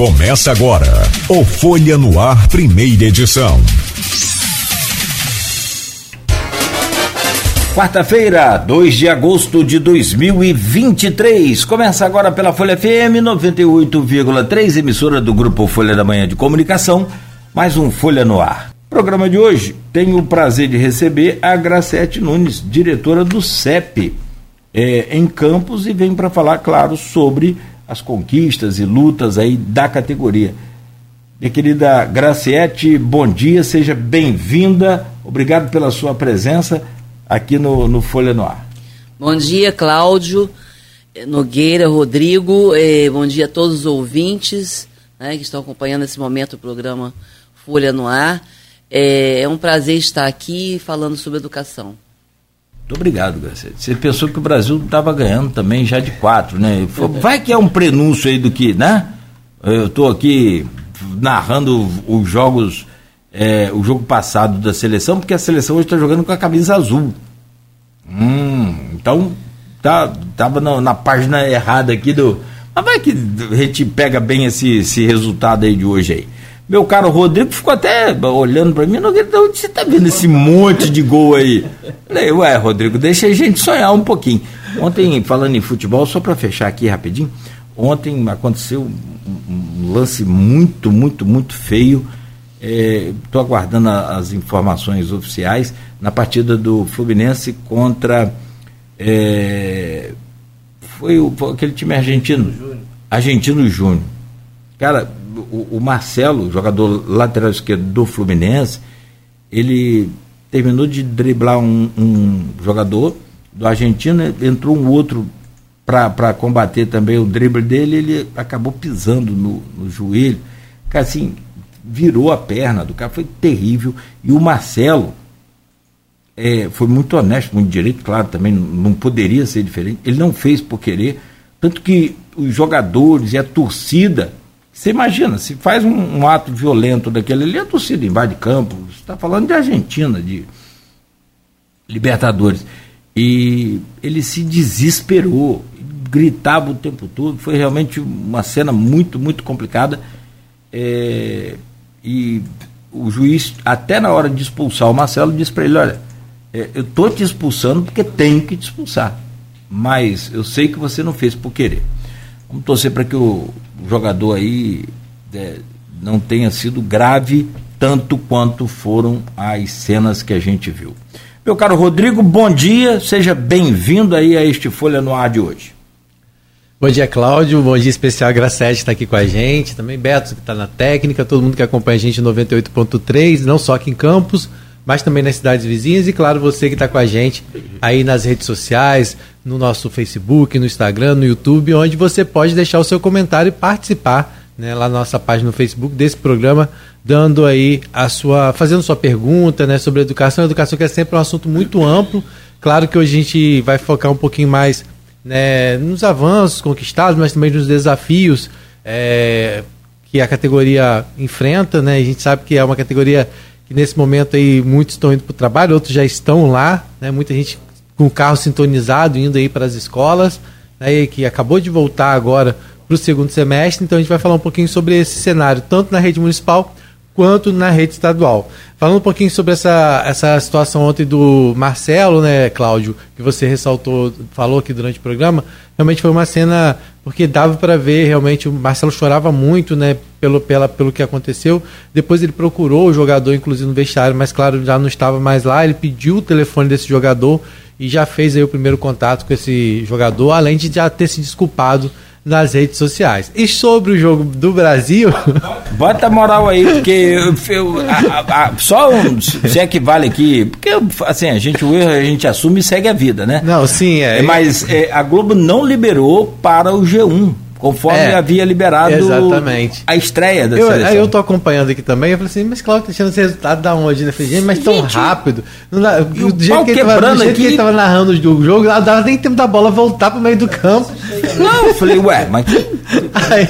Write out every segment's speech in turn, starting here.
Começa agora o Folha no Ar, primeira edição. Quarta-feira, 2 de agosto de 2023. Começa agora pela Folha FM 98,3, emissora do Grupo Folha da Manhã de Comunicação. Mais um Folha no Ar. Programa de hoje, tenho o prazer de receber a Gracete Nunes, diretora do CEP, é, em Campos, e vem para falar, claro, sobre as conquistas e lutas aí da categoria. Minha querida Graciete, bom dia, seja bem-vinda. Obrigado pela sua presença aqui no, no Folha no Ar. Bom dia, Cláudio, eh, Nogueira, Rodrigo, eh, bom dia a todos os ouvintes né, que estão acompanhando nesse momento o programa Folha no Ar. É, é um prazer estar aqui falando sobre educação. Muito obrigado, Garcia. Você pensou que o Brasil estava ganhando também já de quatro, né? Vai que é um prenúncio aí do que, né? Eu estou aqui narrando os jogos, é, o jogo passado da seleção, porque a seleção hoje está jogando com a camisa azul. Hum, então tá, tava na, na, página errada aqui do. Mas vai que a gente pega bem esse, esse resultado aí de hoje aí. Meu caro Rodrigo ficou até olhando para mim, não, onde você tá vendo esse monte de gol aí? Falei, ué, Rodrigo, deixa a gente sonhar um pouquinho. Ontem, falando em futebol, só para fechar aqui rapidinho, ontem aconteceu um, lance muito, muito, muito feio. Estou é, aguardando as informações oficiais na partida do Fluminense contra. É, foi, o, foi aquele time argentino. Argentino Júnior. Cara, o, o Marcelo, jogador lateral esquerdo do Fluminense, ele terminou de driblar um, um jogador do Argentina, entrou um outro para combater também o drible dele, ele acabou pisando no, no joelho. Cara, assim, virou a perna do cara, foi terrível. E o Marcelo é, foi muito honesto, muito direito, claro, também não poderia ser diferente. Ele não fez por querer. Tanto que os jogadores e a torcida você imagina, se faz um, um, ato violento daquele ali, a torcida invade campo. Você está falando de Argentina, de Libertadores. E ele se desesperou, gritava o tempo todo. Foi realmente uma cena muito, muito complicada. É, e o juiz, até na hora de expulsar o Marcelo, disse para ele: Olha, é, eu estou te expulsando porque tenho que te expulsar. Mas eu sei que você não fez por querer. Vamos torcer para que o jogador aí é, não tenha sido grave tanto quanto foram as cenas que a gente viu. Meu caro Rodrigo, bom dia, seja bem-vindo aí a este Folha no Ar de hoje. Bom dia, Cláudio. Bom dia especial. Gracete está aqui com a gente. Também Beto, que está na técnica. Todo mundo que acompanha a gente em 98.3, não só aqui em Campos, mas também nas cidades vizinhas. E, claro, você que está com a gente aí nas redes sociais, no nosso Facebook, no Instagram, no YouTube, onde você pode deixar o seu comentário e participar né, lá na nossa página no Facebook desse programa, dando aí a sua, fazendo sua pergunta né, sobre educação. Educação que é sempre um assunto muito amplo. Claro que hoje a gente vai focar um pouquinho mais né, nos avanços conquistados, mas também nos desafios é, que a categoria enfrenta. Né? A gente sabe que é uma categoria que nesse momento aí muitos estão indo para o trabalho, outros já estão lá, né? muita gente com o carro sintonizado, indo aí para as escolas, né, que acabou de voltar agora para o segundo semestre. Então a gente vai falar um pouquinho sobre esse cenário, tanto na rede municipal quanto na rede estadual. Falando um pouquinho sobre essa, essa situação ontem do Marcelo, né, Cláudio, que você ressaltou, falou aqui durante o programa, realmente foi uma cena porque dava para ver realmente o Marcelo chorava muito, né, pelo, pela, pelo que aconteceu. Depois ele procurou o jogador, inclusive no vestiário, mas claro, já não estava mais lá. Ele pediu o telefone desse jogador e já fez aí o primeiro contato com esse jogador, além de já ter se desculpado nas redes sociais. E sobre o jogo do Brasil. Bota moral aí, porque eu, eu, a, a, só um, se é que vale aqui, porque assim, a gente, o erro a gente assume e segue a vida, né? Não, sim, é. Mas é, a Globo não liberou para o G1 conforme é, havia liberado exatamente. a estreia da eu, seleção. Aí eu tô acompanhando aqui também, eu falei assim, mas Cláudio tá tirando esse resultado da onde? Né? falei, gente, mas tão gente, rápido. Não dá, do jeito, que ele, tava, do jeito que ele tava narrando o jogo, não dava nem tempo da bola voltar pro meio do campo. Não, eu falei, ué, mas... Aí,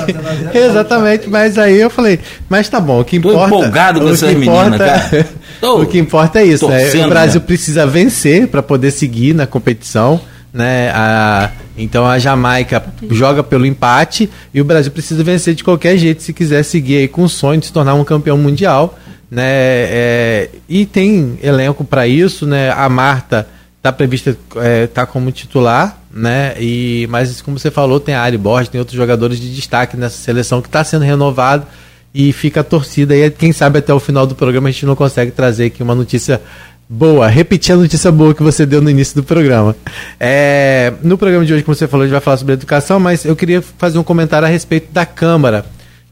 exatamente, mas aí eu falei, mas tá bom, o que importa... Tô empolgado com essas meninas, cara. Tô, o que importa é isso, né? o Brasil né? precisa vencer para poder seguir na competição, né? A, Então a Jamaica joga pelo empate e o Brasil precisa vencer de qualquer jeito se quiser seguir aí com o sonho de se tornar um campeão mundial. Né? É, e tem elenco para isso, né? A Marta está prevista é, tá como titular, né? E mas como você falou, tem a Ari Borges, tem outros jogadores de destaque nessa seleção que está sendo renovado e fica a torcida e quem sabe até o final do programa a gente não consegue trazer aqui uma notícia boa, repetir a notícia boa que você deu no início do programa. É, no programa de hoje, como você falou, a gente vai falar sobre educação, mas eu queria fazer um comentário a respeito da Câmara,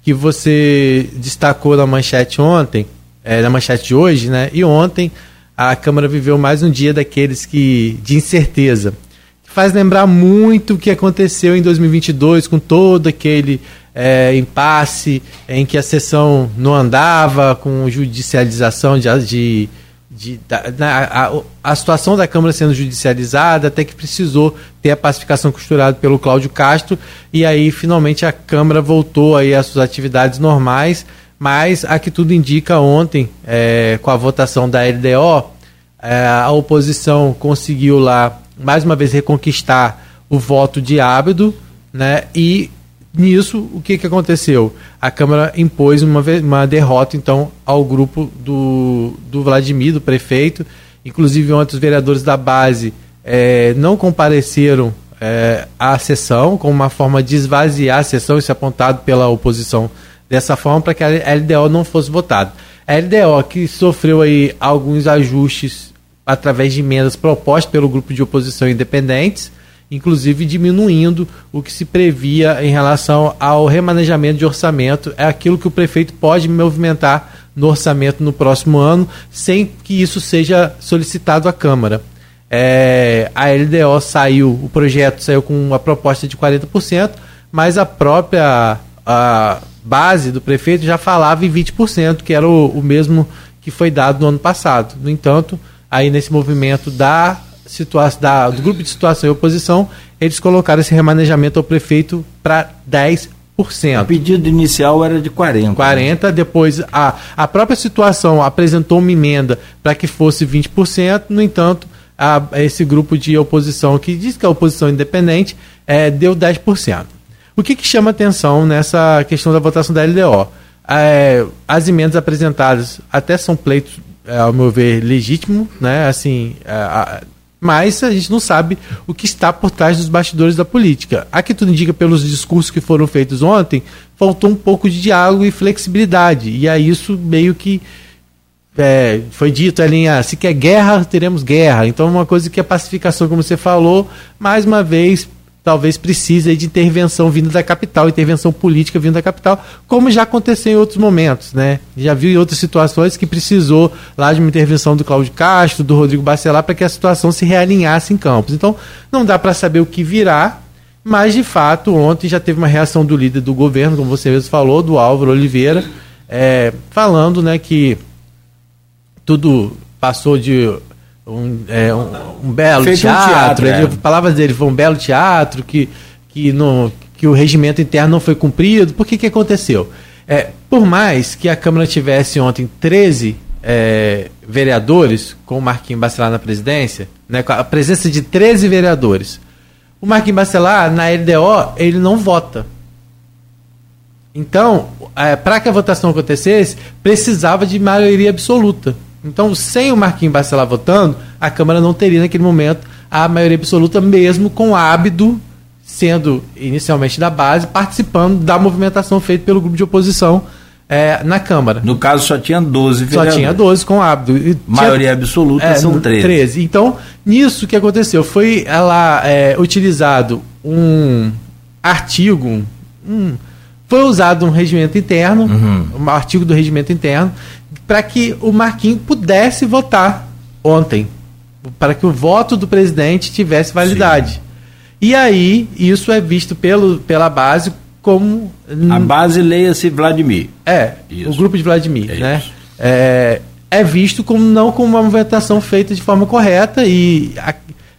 que você destacou na manchete ontem, é, na manchete de hoje, né? E ontem a Câmara viveu mais um dia daqueles que de incerteza. Faz lembrar muito o que aconteceu em 2022 com todo aquele é, impasse em que a sessão não andava, com judicialização de, de, de da, na, a, a, situação da Câmara sendo judicializada, até que precisou ter a pacificação costurada pelo Cláudio Castro, e aí finalmente a Câmara voltou aí às suas atividades normais, mas a que tudo indica ontem, é, com a votação da LDO, é, a oposição conseguiu lá mais uma vez reconquistar o voto de Ábido, né? E Nisso, o que, que aconteceu? A Câmara impôs uma, uma derrota, então, ao grupo do, do Vladimir, do prefeito. Inclusive, ontem os vereadores da base é, não compareceram é, à sessão, como uma forma de esvaziar a sessão, isso é apontado pela oposição dessa forma, para que a LDO não fosse votada. A LDO, que sofreu aí alguns ajustes através de emendas propostas pelo grupo de oposição independentes, inclusive diminuindo o que se previa em relação ao remanejamento de orçamento. É aquilo que o prefeito pode movimentar no orçamento no próximo ano, sem que isso seja solicitado à Câmara. É, a LDO saiu, o projeto saiu com uma proposta de 40%, mas a própria a base do prefeito já falava em 20%, que era o, o mesmo que foi dado no ano passado. No entanto, aí nesse movimento da situação, da, do grupo de situação e oposição, eles colocaram esse remanejamento ao prefeito para 10%. O pedido inicial era de 40%. 40%, né? depois a, a própria situação apresentou uma emenda para que fosse 20%, no entanto, a, esse grupo de oposição, que diz que é oposição independente, é, deu 10%. O que, que chama atenção nessa questão da votação da LDO? É, as emendas apresentadas até são pleitos, é, ao meu ver, legítimo, né? Assim, é, mas a gente não sabe o que está por trás dos bastidores da política. Aqui tudo indica pelos discursos que foram feitos ontem, faltou um pouco de diálogo e flexibilidade. E aí isso meio que é, foi dito ali, ah, se quer guerra, teremos guerra. Então uma coisa que a pacificação, como você falou, mais uma vez talvez precise de intervenção vindo da capital, intervenção política vindo da capital, como já aconteceu em outros momentos, né? Já viu em outras situações que precisou lá de uma intervenção do Cláudio Castro, do Rodrigo Bacelar, para que a situação se realinhasse em Campos. Então, não dá para saber o que virá, mas de fato, ontem já teve uma reação do líder do governo, como você mesmo falou, do Álvaro Oliveira, é, falando né, que tudo passou de um, é, um, um belo Feito teatro. Um teatro é. Palavras dele, foi um belo teatro, que, que, no, que o regimento interno não foi cumprido. Por que, que aconteceu? É, por mais que a Câmara tivesse ontem 13 é, vereadores, com o Marquinhos Bacelar na presidência, né, com a presença de 13 vereadores, o Marquinhos Bacelar, na LDO, ele não vota. Então, é, para que a votação acontecesse, precisava de maioria absoluta. Então, sem o Marquinhos Bacelar votando, a Câmara não teria naquele momento a maioria absoluta, mesmo com Ábido sendo inicialmente da base, participando da movimentação feita pelo grupo de oposição é, na Câmara. No caso, só tinha 12 vereadores. Só tinha 12 com Ábido. Maioria absoluta é, são 13. 13. Então, nisso que aconteceu, foi ela é, utilizado um artigo, um, foi usado um regimento interno, uhum. um artigo do regimento interno, para que o Marquinhos pudesse votar ontem, para que o voto do presidente tivesse validade. Sim. E aí, isso é visto pelo, pela base como. A base leia-se Vladimir. É, isso. o grupo de Vladimir, é né? É, é, visto como não como uma movimentação feita de forma correta e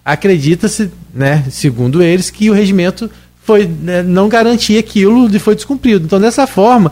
acredita-se, né, segundo eles, que o regimento foi, né, não garantia aquilo e foi descumprido. Então, dessa forma,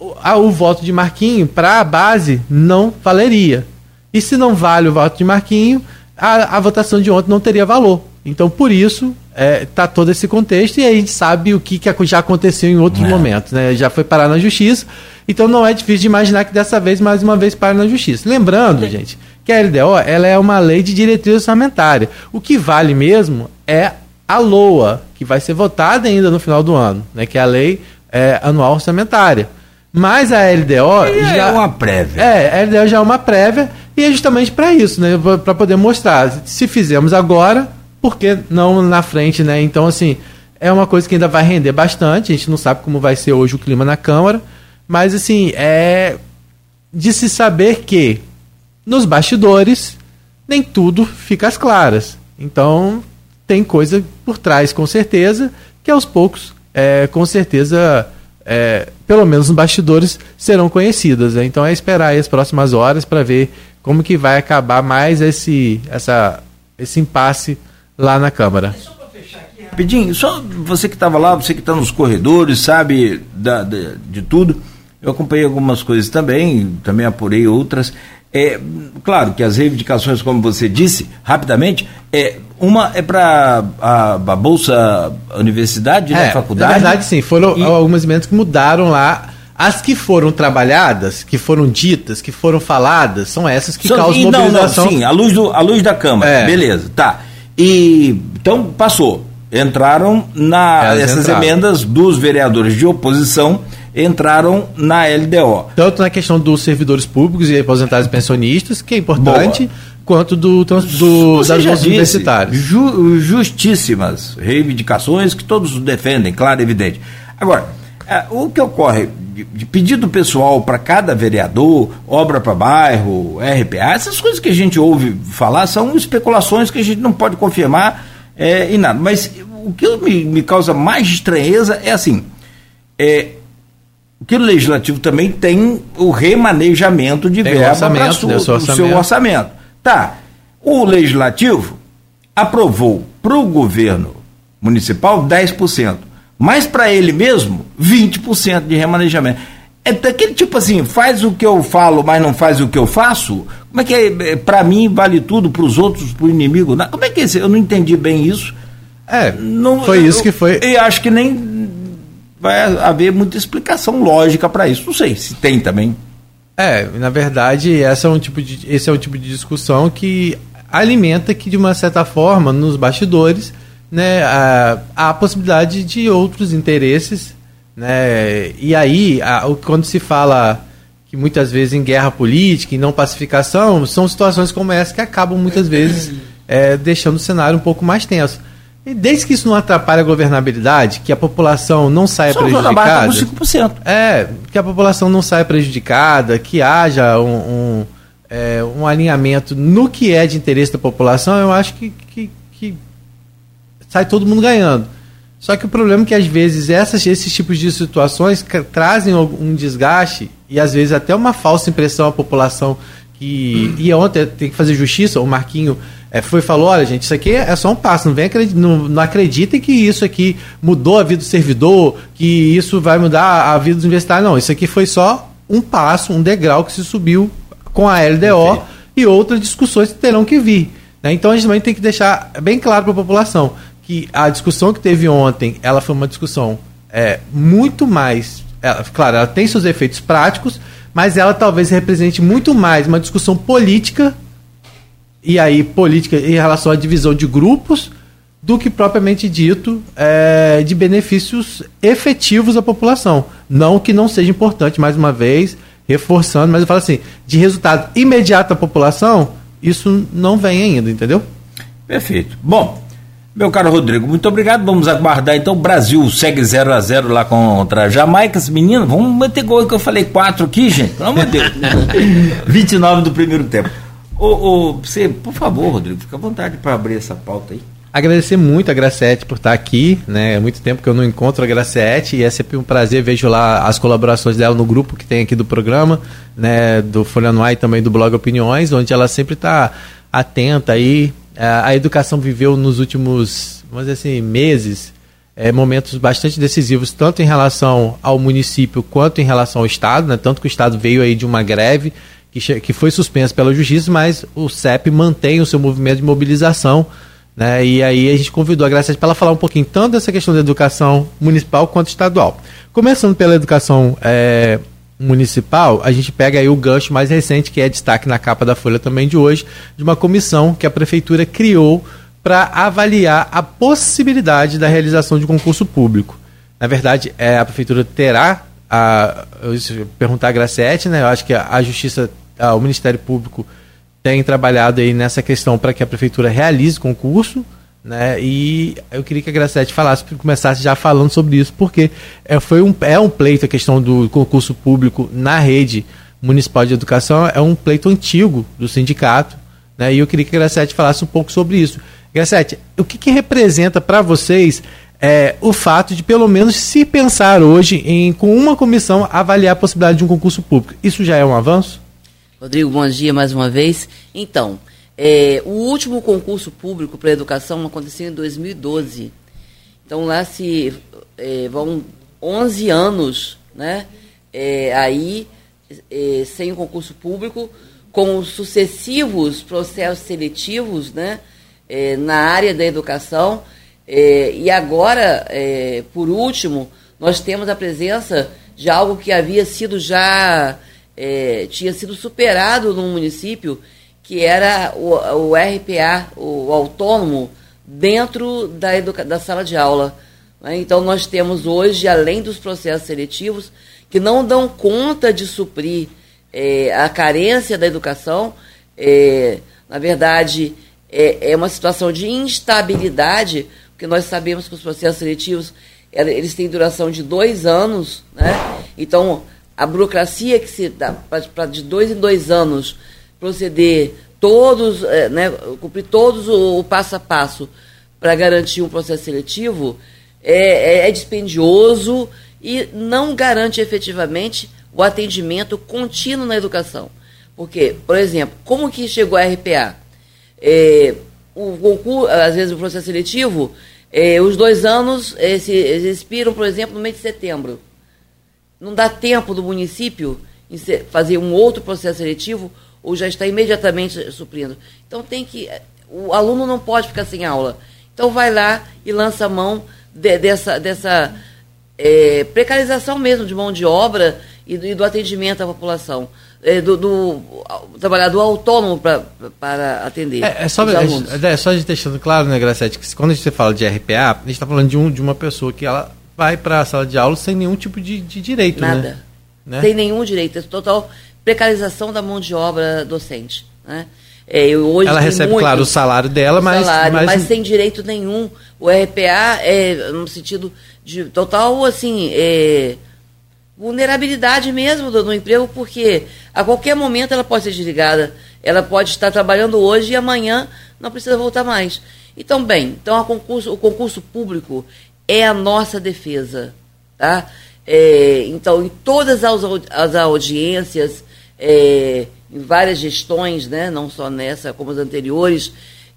o, o voto de Marquinho para a base não valeria. E se não vale o voto de Marquinho, a, a votação de ontem não teria valor. Então, por isso, está todo esse contexto e a gente sabe o que, que já aconteceu em outros é. momentos. Né? Já foi parar na justiça, então não é difícil de imaginar que dessa vez, mais uma vez, para na justiça. Lembrando, gente, que a LDO ela é uma lei de diretriz orçamentária. O que vale mesmo é a LOA, que vai ser votada ainda no final do ano, né? que é a lei é, anual orçamentária. Mas a LDO e já é uma prévia. É, a LDO já é uma prévia e é justamente para isso, né? Para poder mostrar. Se fizemos agora, por que não na frente, né? Então, assim, é uma coisa que ainda vai render bastante. A gente não sabe como vai ser hoje o clima na Câmara, mas, assim, é de se saber que nos bastidores nem tudo fica às claras. Então, tem coisa por trás, com certeza, que aos poucos, é, com certeza é, pelo menos nos bastidores, serão conhecidas. Né? Então é esperar as próximas horas para ver como que vai acabar mais esse, essa, esse impasse lá na Câmara. Rapidinho, só você que estava lá, você que está nos corredores, sabe da, de tudo. Eu acompanhei algumas coisas também, também apurei outras. É, claro que as reivindicações, como você disse, rapidamente, é, uma é para a, a, Bolsa Universidade, né, é, faculdade. Na verdade, sim, foram e... algumas emendas que mudaram lá. As que foram trabalhadas, que foram ditas, que foram faladas, são essas que são, causam e, mobilização. Não, não, sim, a luz, do, a luz da Câmara, é. beleza, tá. E então passou. Entraram na essas entraram. emendas dos vereadores de oposição entraram na LDO. Tanto na questão dos servidores públicos e aposentados pensionistas, que é importante, Boa. quanto do, do das bolsas universitárias. Ju, justíssimas reivindicações que todos defendem, claro e evidente. Agora, é, o que ocorre de, de pedido pessoal para cada vereador, obra para bairro, RPA, essas coisas que a gente ouve falar são especulações que a gente não pode confirmar é, em nada. Mas o que me, me causa mais estranheza é assim: é, que o legislativo também tem o remanejamento de tem verba para o seu orçamento. Tá. O legislativo aprovou para o governo municipal 10%, mas para ele mesmo 20% de remanejamento. É daquele tipo assim, faz o que eu falo, mas não faz o que eu faço? Como é que é? é para mim vale tudo, para os outros, para o inimigo? Como é que é isso? Eu não entendi bem isso. É, não, foi eu, isso que foi. E acho que nem vai haver muita explicação lógica para isso. Não sei se tem também. É, na verdade, essa é um tipo de, esse é um tipo de discussão que alimenta que, de uma certa forma, nos bastidores, né, a, a possibilidade de outros interesses. Né, e aí, a, quando se fala que muitas vezes em guerra política e não pacificação, são situações como essa que acabam muitas vezes é, deixando o cenário um pouco mais tenso. E desde que isso não atrapalhe a governabilidade, que a população não saia Só prejudicada. 5%. É, que a população não saia prejudicada, que haja um, um, é, um, alinhamento no que é de interesse da população, eu acho que, que, que, sai todo mundo ganhando. Só que o problema é que às vezes essas, esses tipos de situações trazem um desgaste e às vezes até uma falsa impressão à população que. E ontem tem que fazer justiça, o Marquinho é, foi falou, olha gente, isso aqui é só um passo, não, vem não, não acreditem que isso aqui mudou a vida do servidor, que isso vai mudar a vida dos universitários, não, isso aqui foi só um passo, um degrau que se subiu com a LDO e outras discussões que terão que vir. Né? Então a gente também tem que deixar bem claro para a população que a discussão que teve ontem, ela foi uma discussão é, muito mais, ela, claro, ela tem seus efeitos práticos, mas ela talvez represente muito mais uma discussão política e aí política em relação à divisão de grupos do que propriamente dito é, de benefícios efetivos à população. Não que não seja importante, mais uma vez, reforçando, mas eu falo assim, de resultado imediato à população, isso não vem ainda, entendeu? Perfeito. Bom, meu caro Rodrigo, muito obrigado. Vamos aguardar então. O Brasil segue 0 a 0 lá contra a Jamaica. Menino, vamos meter gol que eu falei 4 aqui, gente. Pelo amor de Deus. 29 do primeiro tempo. Ô, ô, você, por favor, Rodrigo, fica à vontade para abrir essa pauta aí. Agradecer muito a Gracete por estar aqui, né? É muito tempo que eu não encontro a Gracete e é sempre um prazer vejo lá as colaborações dela no grupo que tem aqui do programa, né? Do Folha Noir e também do blog Opiniões, onde ela sempre está atenta aí. A educação viveu nos últimos, vamos dizer assim, meses, é, momentos bastante decisivos, tanto em relação ao município quanto em relação ao Estado, né? Tanto que o Estado veio aí de uma greve que, que foi suspenso pela justiça, mas o CEP mantém o seu movimento de mobilização Né? E aí a gente convidou a Graça para ela falar um pouquinho tanto dessa questão da educação municipal quanto estadual. Começando pela educação é, municipal, a gente pega aí o gancho mais recente, que é destaque na capa da Folha também de hoje, de uma comissão que a prefeitura criou para avaliar a possibilidade da realização de concurso público. Na verdade, é, a prefeitura terá a, eu perguntar a Graciete, né? Eu acho que a Justiça, a, o Ministério Público tem trabalhado aí nessa questão para que a prefeitura realize concurso, né? E eu queria que a Graciete falasse, começasse já falando sobre isso, porque é, foi um, é um pleito a questão do concurso público na rede municipal de educação, é um pleito antigo do sindicato, né? E eu queria que a Graciete falasse um pouco sobre isso. Graciete, o que, que representa para vocês é, o fato de, pelo menos, se pensar hoje em, com uma comissão, avaliar a possibilidade de um concurso público. Isso já é um avanço? Rodrigo, bom dia mais uma vez. Então, é, o último concurso público para a educação aconteceu em 2012. Então, lá se é, vão 11 anos né, é, aí é, sem o concurso público, com sucessivos processos seletivos né, é, na área da educação é, e agora, por último, nós temos a presença de algo que havia sido já é, tinha sido superado no município, que era o, o RPA, o, autônomo, dentro da, da sala de aula. Né? Então nós temos hoje, além dos processos seletivos, que não dão conta de suprir é, a carência da educação, é, na verdade, é, é uma situação de instabilidade porque nós sabemos que os processos seletivos eles têm duração de dois anos, né? Então, a burocracia que se dá para de dois em dois anos proceder todos, é, né, cumprir todos o, o passo a passo para garantir um processo seletivo é, é, é dispendioso e não garante efetivamente o atendimento contínuo na educação. Porque, por exemplo, como que chegou a RPA? É, o concurso, às vezes o processo seletivo, eh, os dois anos eh, se, expiram, por exemplo, no mês de setembro. Não dá tempo do município fazer um outro processo seletivo ou já está imediatamente suprindo. Então tem que. O aluno não pode ficar sem aula. Então vai lá e lança a mão de, dessa, dessa é, precarização mesmo de mão de obra e do, e do atendimento à população é, do, do, trabalhador autônomo pra, para atender. É, é só, é, é, só a gente deixando claro, né, Gracete, que quando a gente fala de RPA, a gente está falando de, um, de uma pessoa que ela vai para a sala de aula sem nenhum tipo de, de direito. Né? Nada. Né? Sem nenhum direito. É total precarização da mão de obra docente. Né? É, hoje ela recebe, muito, claro, o salário dela, mas, salário, mas... mas sem direito nenhum. O RPA é no sentido de total, assim, é, vulnerabilidade mesmo do, do, emprego, porque a qualquer momento ela pode ser desligada, ela pode estar trabalhando hoje e amanhã não precisa voltar mais. Então, bem, então concurso, o concurso público é a nossa defesa. Tá? É, então, em todas as, as audiências, é, em várias gestões, né, não só nessa como as anteriores,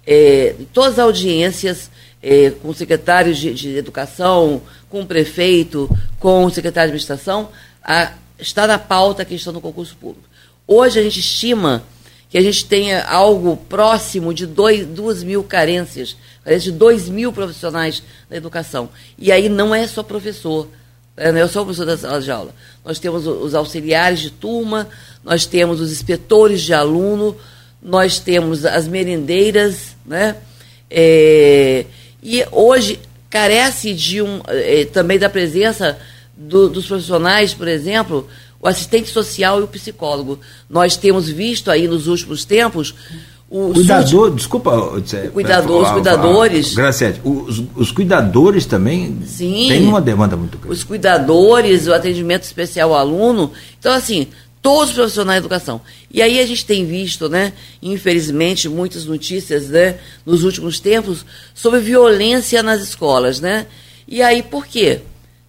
é, em todas as audiências, é, com secretários de, de, educação, com o prefeito, com o secretário de administração, a, está na pauta a questão do concurso público. Hoje a gente estima que a gente tenha algo próximo de dois, duas mil carências, de dois mil profissionais da educação. E aí não é só professor, é, não é só o professor da sala de aula. Nós temos os auxiliares de turma, nós temos os inspetores de aluno, nós temos as merendeiras, né? É, e hoje carece de um eh, também da presença do, dos profissionais, por exemplo, o assistente social e o psicólogo. Nós temos visto aí nos últimos tempos o cuidador, desculpa, o cuidador, os cuidadores. Graciete, os, os cuidadores também Sim, têm uma demanda muito grande. Os cuidadores, o atendimento especial ao aluno. Então, assim, todos os profissionais da educação. E aí a gente tem visto, né, infelizmente, muitas notícias, né, nos últimos tempos sobre violência nas escolas, né? E aí por quê?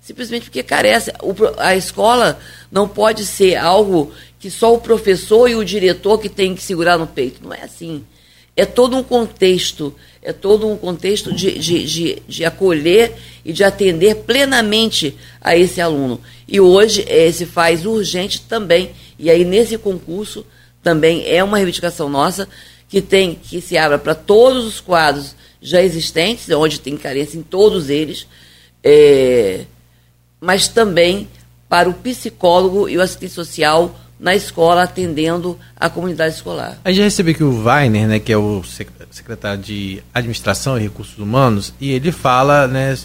Simplesmente porque carece. A escola não pode ser algo que só o professor e o diretor que tem que segurar no peito. Não é assim. É todo um contexto, é todo um contexto de, de, de, de acolher e de atender plenamente a esse aluno. E hoje eh, se faz urgente também. E aí, nesse concurso, também é uma reivindicação nossa que tem que se abra para todos os quadros já existentes, onde tem carência em todos eles, é, mas também para o psicólogo e o assistente social na escola, atendendo a comunidade escolar. A gente recebeu aqui o Weiner, né, que é o secretário de Administração e Recursos Humanos, e ele fala né,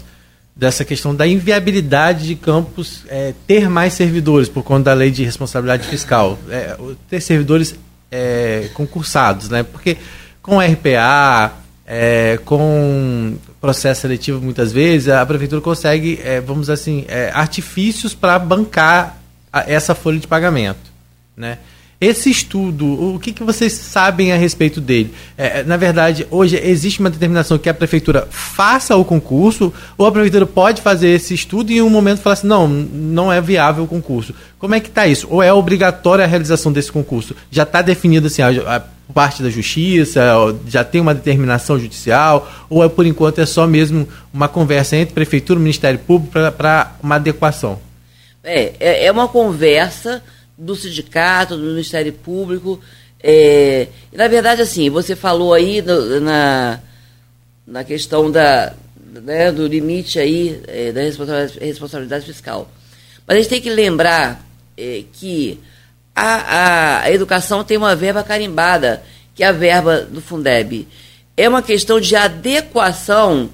dessa questão da inviabilidade de campos é, ter mais servidores por conta da lei de responsabilidade fiscal. É, ter servidores é, concursados, né? Porque com RPA, é, com processo seletivo, muitas vezes, a prefeitura consegue, é, vamos assim, é, artifícios para bancar a, essa folha de pagamento. Né? Esse estudo, o que, que vocês sabem a respeito dele? É, é, na verdade, hoje existe uma determinação que a prefeitura faça o concurso, ou a prefeitura pode fazer esse estudo e em um momento falar assim, não, não é viável o concurso. Como é que está isso? Ou é obrigatória a realização desse concurso? Já está definido assim, a, a parte da justiça, já tem uma determinação judicial, ou é por enquanto é só mesmo uma conversa entre prefeitura e Ministério Público para uma adequação? É, é, é uma conversa do sindicato, do Ministério Público. É, na verdade, assim, você falou aí no, na, na questão da, né, do limite aí é, da responsabilidade, responsabilidade, fiscal. Mas a gente tem que lembrar é, que a, a, a, educação tem uma verba carimbada, que é a verba do Fundeb. É uma questão de adequação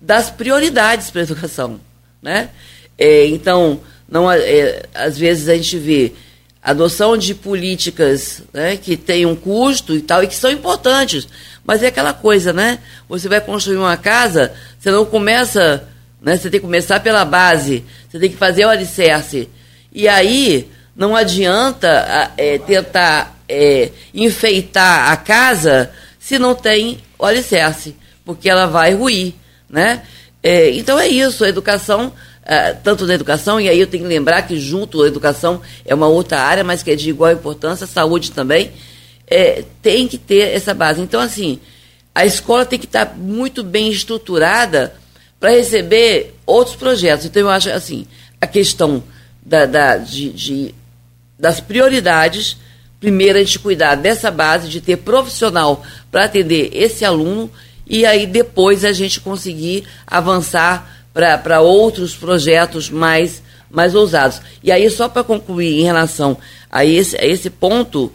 das prioridades para a educação. Né? É, então, não, é, às vezes a gente vê adoção de políticas né, que têm um custo e tal, e que são importantes. Mas é aquela coisa, né? Você vai construir uma casa, você não começa, né? Você tem que começar pela base, você tem que fazer o alicerce. E aí não adianta é, tentar é, enfeitar a casa se não tem alicerce, porque ela vai ruir, né? É, então é isso, a educação Uh, tanto na educação, e aí eu tenho que lembrar que junto à educação é uma outra área, mas que é de igual importância, saúde também, é, tem que ter essa base. Então, assim, a escola tem que estar muito bem estruturada para receber outros projetos. Então, eu acho assim, a questão da, da de, de, das prioridades, primeiro a gente cuidar dessa base, de ter profissional para atender esse aluno, e aí depois a gente conseguir avançar para outros projetos mais, mais ousados. E aí, só para concluir em relação a esse, a esse ponto,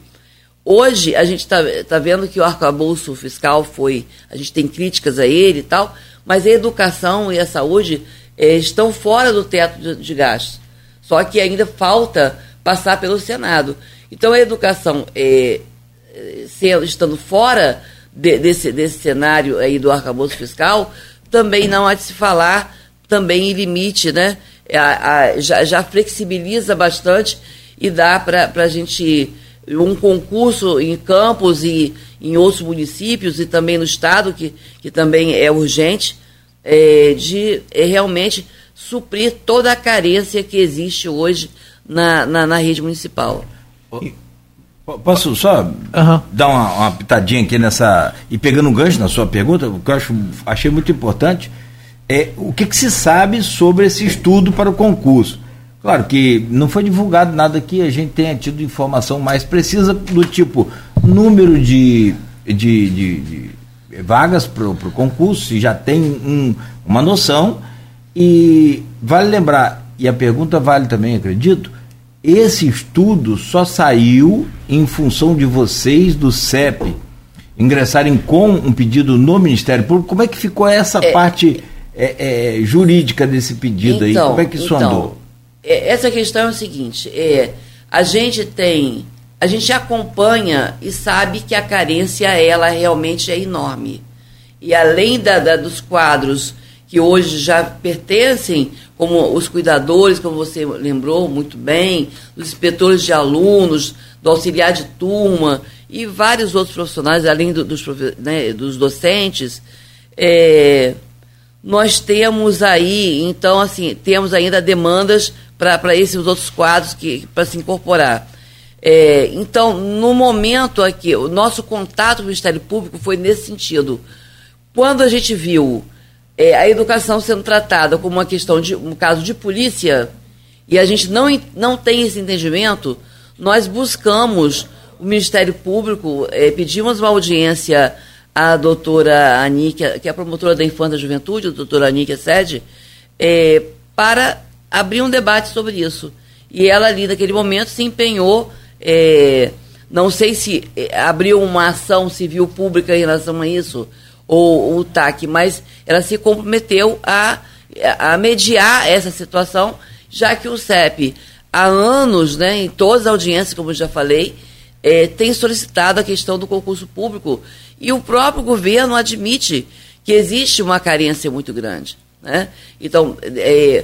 hoje a gente está tá vendo que o arcabouço fiscal foi. A gente tem críticas a ele e tal, mas a educação e a saúde eh, estão fora do teto de, de gastos. Só que ainda falta passar pelo Senado. Então a educação, eh, sendo, estando fora de, desse, desse cenário aí do arcabouço fiscal, também não há de se falar também em limite, né? A, a, já, já, flexibiliza bastante e dá para a gente um concurso em campos e em outros municípios e também no estado, que, que também é urgente, é, de é, realmente suprir toda a carência que existe hoje na, na, na rede municipal. Posso só uhum. dar uma, uma, pitadinha aqui nessa. E pegando um gancho na sua pergunta, o que eu acho, achei muito importante é, o que, que, se sabe sobre esse estudo para o concurso. Claro que não foi divulgado nada que a gente tenha tido informação mais precisa do tipo número de, de, de, de vagas para o concurso, se já tem um, uma noção. E vale lembrar, e a pergunta vale também, acredito, esse estudo só saiu em função de vocês do CEP ingressarem com um pedido no Ministério Público. Como é que ficou essa é, parte é, é, jurídica desse pedido então, aí? Como é que isso então, andou? É, essa questão é o seguinte: é, a gente tem, a gente acompanha e sabe que a carência ela realmente é enorme. E além da, da, dos quadros que hoje já pertencem, como os cuidadores, como você lembrou muito bem, os inspetores de alunos, do auxiliar de turma e vários outros profissionais, além do, dos, né, dos docentes, é, nós temos aí, então, assim, temos ainda demandas para esses outros quadros que para se incorporar. É, então, no momento aqui, o nosso contato com o Ministério Público foi nesse sentido. Quando a gente viu é, a educação sendo tratada como uma questão de um caso de polícia, e a gente não, não tem esse entendimento, nós buscamos o Ministério Público, é, pedimos uma audiência a doutora Aníquia, que é a promotora da Infância e Juventude, a doutora Aníquia Sede, é, para abrir um debate sobre isso. E ela ali, naquele momento, se empenhou, é, não sei se é, abriu uma ação civil pública em relação a isso, ou o TAC, mas ela se comprometeu a, a mediar essa situação, já que o CEP, há anos, né, em todas as audiências, como eu já falei, é, tem solicitado a questão do concurso público e o próprio governo admite que existe uma carência muito grande. Né? Então, é,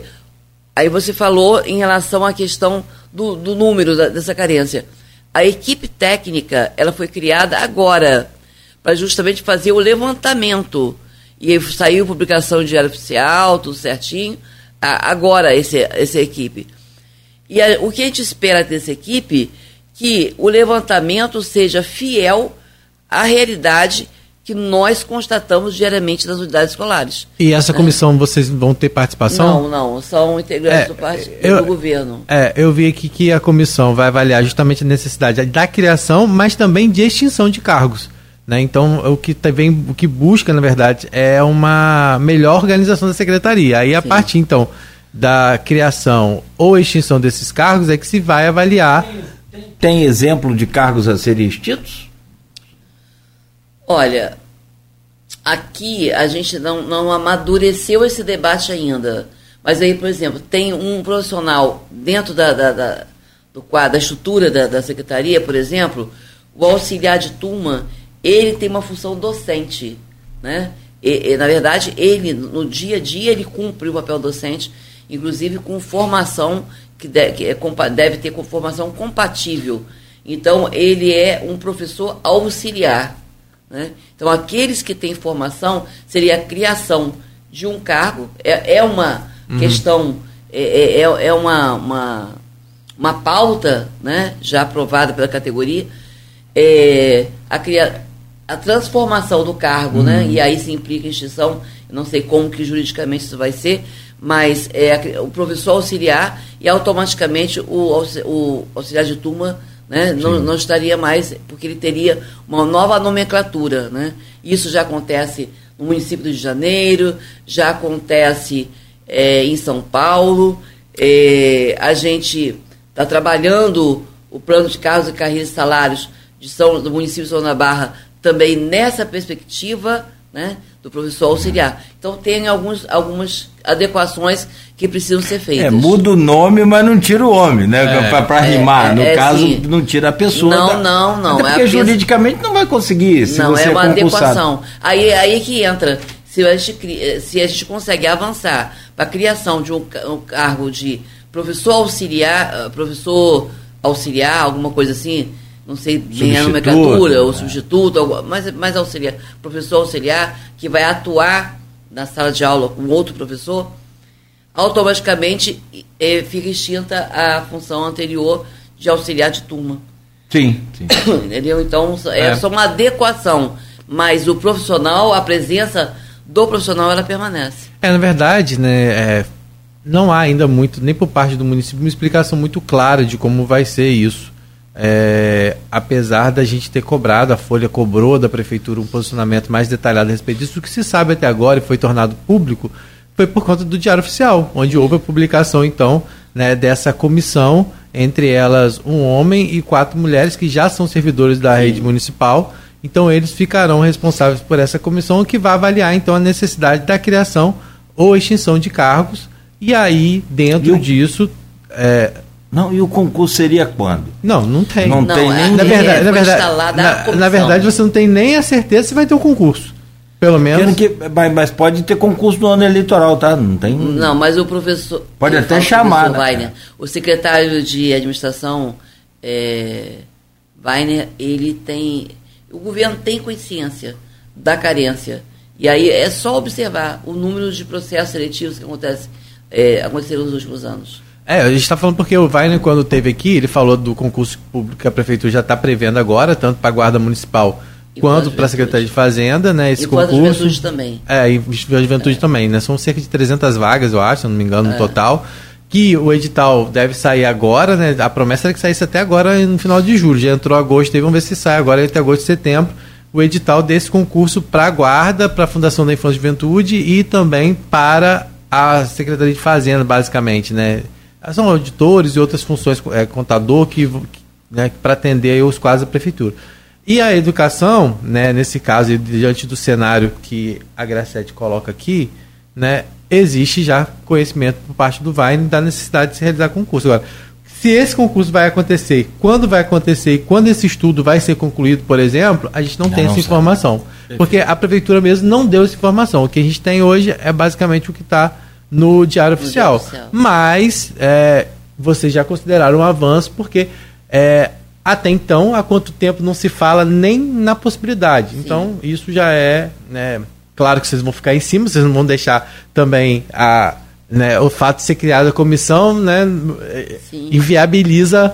aí você falou em relação à questão do, do número da, dessa carência. A equipe técnica ela foi criada agora para justamente fazer o levantamento. E saiu publicação de diário oficial, tudo certinho. Agora, esse, essa equipe. E a, o que a gente espera dessa equipe que o levantamento seja fiel à realidade que nós constatamos diariamente nas unidades escolares. E essa né? comissão vocês vão ter participação? Não, não, são integrantes é, do, part... eu, do governo. É, eu vi aqui que a comissão vai avaliar justamente a necessidade da criação, mas também de extinção de cargos. Né? Então, o que, também, o que busca, na verdade, é uma melhor organização da secretaria. Aí, a Sim. partir, então, da criação ou extinção desses cargos, é que se vai avaliar tem exemplo de cargos a serem extintos? Olha, aqui a gente não, não amadureceu esse debate ainda. Mas aí, por exemplo, tem um profissional dentro da, da, da do quadro, da estrutura da, da secretaria, por exemplo, o auxiliar de turma, ele tem uma função docente, né? E, e, na verdade, ele, no dia a dia, ele cumpre o papel docente, inclusive com formação que, de, que é, deve ter formação compatível. Então, ele é um professor auxiliar. Né? Então, aqueles que têm formação, seria a criação de um cargo, é, é uma uhum. questão, é, é, é, é uma, uma, uma pauta né, já aprovada pela categoria, é, a, cria, a transformação do cargo, né? uhum. né, e aí se implica extinção, não sei como que juridicamente isso vai ser, mas é o professor auxiliar e automaticamente o, o auxiliar de turma né, não, não, estaria mais, porque ele teria uma nova nomenclatura. Né? Isso já acontece no município do Rio de Janeiro, já acontece é, em São Paulo. É, a gente está trabalhando o plano de cargos e carreiras e salários de São, do município de São da Barra também nessa perspectiva né, do professor auxiliar. Então tem alguns, algumas adequações que precisam ser feitas. É, muda o nome, mas não tira o homem, né? É, Para rimar. É, no é, caso, sim. não tira a pessoa. Não, da... não, não. Até é porque é juridicamente não vai conseguir. Se não, é uma adequação. Aí, aí que entra. Se a gente, se a gente consegue avançar para a criação de um, um, cargo de professor auxiliar, professor auxiliar, alguma coisa assim, não sei bem a nomenclatura, ou né? substituto, mas, mas auxiliar, professor auxiliar, que vai atuar na sala de aula com outro professor, automaticamente é, fica extinta a função anterior de auxiliar de turma. Sim, sim. Entendeu? Então, é, é só uma adequação, mas o profissional, a presença do profissional, ela permanece. É, na verdade, né, é, não há ainda muito, nem por parte do município, uma explicação muito clara de como vai ser isso é, apesar da gente ter cobrado, a Folha cobrou da Prefeitura um posicionamento mais detalhado a respeito disso, o que se sabe até agora e foi tornado público foi por conta do Diário Oficial, onde houve a publicação, então, né, dessa comissão, entre elas um homem e quatro mulheres que já são servidores da rede municipal. Então, eles ficarão responsáveis por essa comissão, que vai avaliar, então, a necessidade da criação ou extinção de cargos. E aí, dentro e disso, é, não, e o concurso seria quando? Não, não tem. Não, não tem nem. Na verdade, na verdade, na, na, verdade, você não tem nem a certeza se vai ter o um concurso. Pelo menos. Que, mas, mas, pode ter concurso no ano eleitoral, tá? Não tem. Não, mas o professor. Pode até chamar. Né? Weiner, o secretário de administração, é, Weiner, ele tem. O governo tem consciência da carência. E aí é só observar o número de processos seletivos que acontece, é, aconteceram nos últimos anos. É, a gente está falando porque o Weiner, quando teve aqui, ele falou do concurso público que a prefeitura já está prevendo agora, tanto para a Guarda Municipal e quanto para a Secretaria de Fazenda, né? Esse e concurso. E juventude também. É, e a juventude é. também, né? São cerca de 300 vagas, eu acho, se não me engano, no é. total. Que o edital deve sair agora, né? A promessa era que saísse até agora no final de julho. Já entrou agosto, aí vamos ver se sai agora até agosto e setembro. o edital desse concurso para a Guarda, para a Fundação da Infância e Juventude e também para a Secretaria de Fazenda, basicamente, né? São auditores e outras funções, é, contador, que, né, para atender os quadros da prefeitura. E a educação, né, nesse caso, diante do cenário que a Gracete coloca aqui, né, existe já conhecimento por parte do VAIN da necessidade de se realizar concurso. Agora, se esse concurso vai acontecer, quando vai acontecer e quando esse estudo vai ser concluído, por exemplo, a gente não, não tem não essa sabe. informação. Porque a prefeitura mesmo não deu essa informação. O que a gente tem hoje é basicamente o que está no Diário no Oficial. Mas é, vocês já consideraram um avanço, porque é, até então, há quanto tempo não se fala nem na possibilidade. Sim. Então, isso já é. Né, claro que vocês vão ficar em cima, vocês não vão deixar também a, né, o fato de ser criada a comissão né, inviabiliza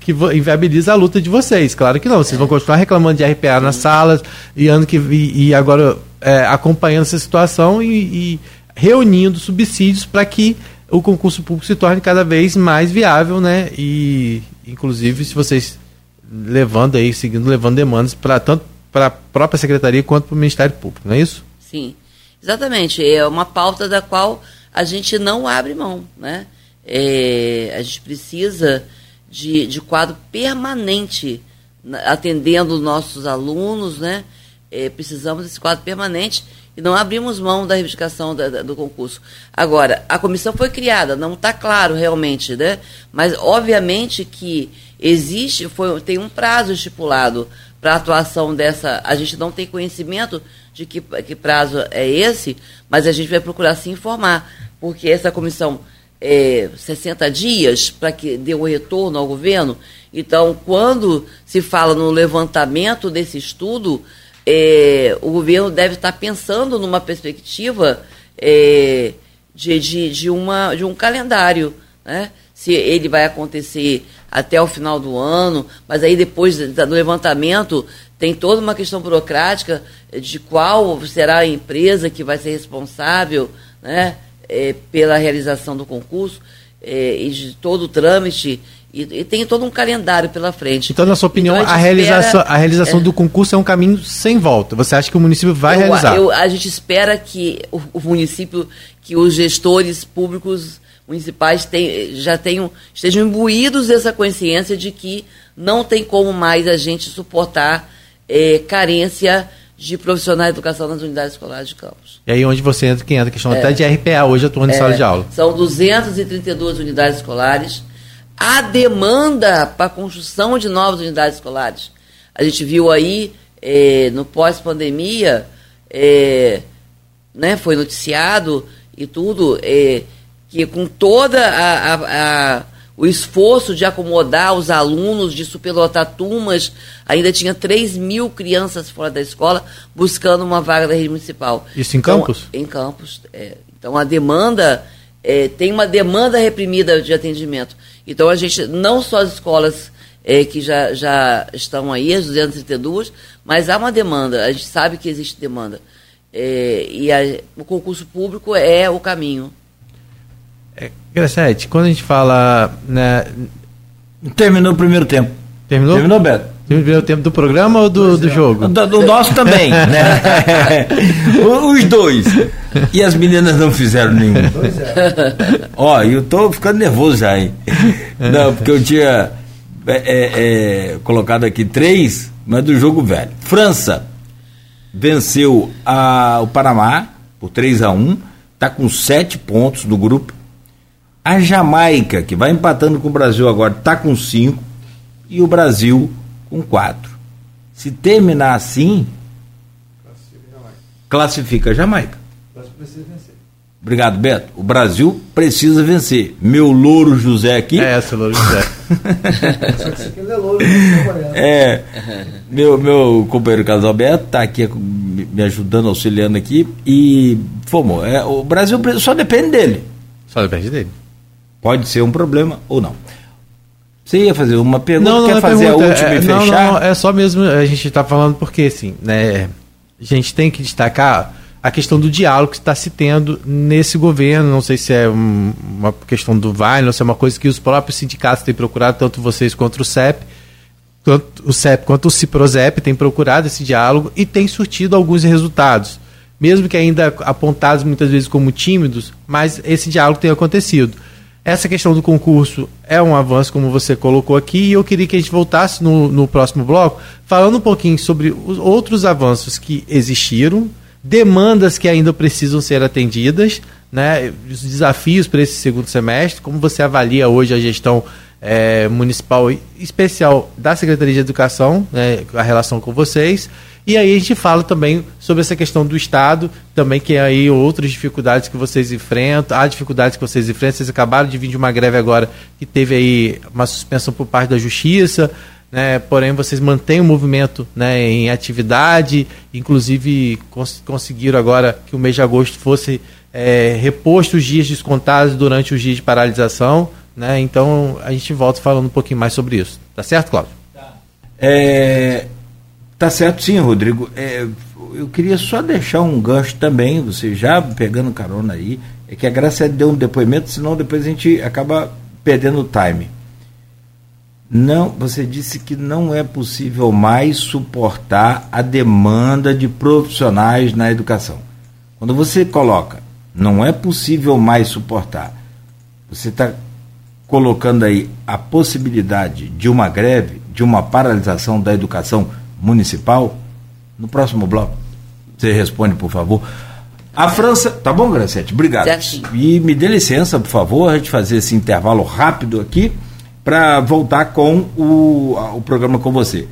que inviabiliza a luta de vocês. Claro que não. Vocês é. vão continuar reclamando de RPA Sim. nas salas e ano que e, e agora é, acompanhando essa situação e, e reunindo subsídios para que o concurso público se torne cada vez mais viável, né? E inclusive se vocês levando aí, seguindo levando demandas para tanto para a própria secretaria quanto para o Ministério Público, não é isso? Sim, exatamente. É uma pauta da qual a gente não abre mão, né? É, a gente precisa de, de quadro permanente atendendo nossos alunos, né? É, precisamos desse quadro permanente e não abrimos mão da reivindicação da, da, do concurso. Agora, a comissão foi criada, não está claro realmente, né? Mas obviamente que existe, foi, tem um prazo estipulado para a atuação dessa. A gente não tem conhecimento de que, que prazo é esse, mas a gente vai procurar se informar, porque essa comissão é 60 dias para que dê o retorno ao governo. Então, quando se fala no levantamento desse estudo, é, o governo deve estar pensando numa perspectiva é, de, de, de, uma, de um calendário, né? se ele vai acontecer até o final do ano, mas aí depois do levantamento tem toda uma questão burocrática de qual será a empresa que vai ser responsável né, é, pela realização do concurso é, e de todo o trâmite. E, e, tem todo um calendário pela frente. Então, na sua opinião, então, a, a, realização, espera, a realização é, do concurso é um caminho sem volta. Você acha que o município vai eu, realizar? Eu, a gente espera que o, o município, que os gestores públicos municipais tem, já tenham, estejam imbuídos dessa consciência de que não tem como mais a gente suportar é, carência de profissionais de educação nas unidades escolares de campos. E aí onde você entra, quem entra, questão é, até de RPA hoje atuando é, em sala de aula. São 232 unidades escolares. A demanda para a construção de novas unidades escolares. A gente viu aí, é, no pós-pandemia, é, né, foi noticiado e tudo, é, que com toda a, a, a, o esforço de acomodar os alunos, de superlotar turmas, ainda tinha 3 mil crianças fora da escola buscando uma vaga da rede municipal. Isso em então, campos? Em campos. É, então a demanda, é, tem uma demanda reprimida de atendimento. Então a gente, não só as escolas é, que já, já estão aí, as 232, mas há uma demanda, a gente sabe que existe demanda. É, e a, o concurso público é o caminho. É, Gracete, quando a gente fala. Né... Terminou o primeiro tempo. Terminou? Terminou, Beto. Terminou o tempo do programa ou do, do é. jogo? Do, do, nosso também, né? Os dois. E as meninas não fizeram nenhum. É. Ó, eu tô ficando nervoso já, hein? Não, porque eu tinha é, é, é, colocado aqui três, mas do jogo velho. França venceu a, o Panamá por 3 a 1 está com sete pontos do grupo. A Jamaica, que vai empatando com o Brasil agora, está com cinco. E o Brasil com quatro. Se terminar assim, classifica a Jamaica. Obrigado, Beto. O Brasil precisa vencer. Meu louro José aqui. É, essa, louro José. é, meu, meu companheiro Carlos Alberto está aqui me ajudando, auxiliando aqui. E formou. É, o Brasil só depende dele. Só depende dele. Pode ser um problema ou não. Você ia fazer uma pergunta, não, não, quer fazer pergunta, a última é, e não, fechar? Não, é só mesmo, a gente está falando porque, assim, né, a gente tem que destacar a questão do diálogo que está se tendo nesse governo, não sei se é um, uma questão do VAI, ou se é uma coisa que os próprios sindicatos têm procurado, tanto vocês quanto o CEP, tanto o CEP quanto o CIPROSEP têm procurado esse diálogo e tem surtido alguns resultados. Mesmo que ainda apontados muitas vezes como tímidos, mas esse diálogo tem acontecido. Essa questão do concurso é um avanço, como você colocou aqui, e eu queria que a gente voltasse no, no próximo bloco falando um pouquinho sobre os outros avanços que existiram, demandas que ainda precisam ser atendidas, né, os desafios para esse segundo semestre, como você avalia hoje a gestão é, municipal especial da Secretaria de Educação, né, a relação com vocês, e aí a gente fala também sobre essa questão do Estado, também que é aí outras dificuldades que vocês enfrentam, há dificuldades que vocês enfrentam, vocês acabaram de vir de uma greve agora que teve aí uma suspensão por parte da Justiça, né, porém vocês mantêm o movimento né, em atividade, inclusive cons conseguiram agora que o mês de agosto fosse é, reposto os dias descontados durante os dias de paralisação, né, então a gente volta falando um pouquinho mais sobre isso. Tá certo, Cláudio? Tá. É, Tá certo, sim, Rodrigo. É, eu queria só deixar um gancho também, você já pegando carona aí, é que a Graça deu um depoimento, senão depois a gente acaba perdendo o time. Não, você disse que não é possível mais suportar a demanda de profissionais na educação. Quando você coloca, não é possível mais suportar, você está colocando aí a possibilidade de uma greve, de uma paralisação da educação municipal? No próximo bloco. Você responde, por favor. A França. Tá bom, Gracete? Obrigado. E me dê licença, por favor, a gente fazer esse intervalo rápido aqui para voltar com o, o programa com você.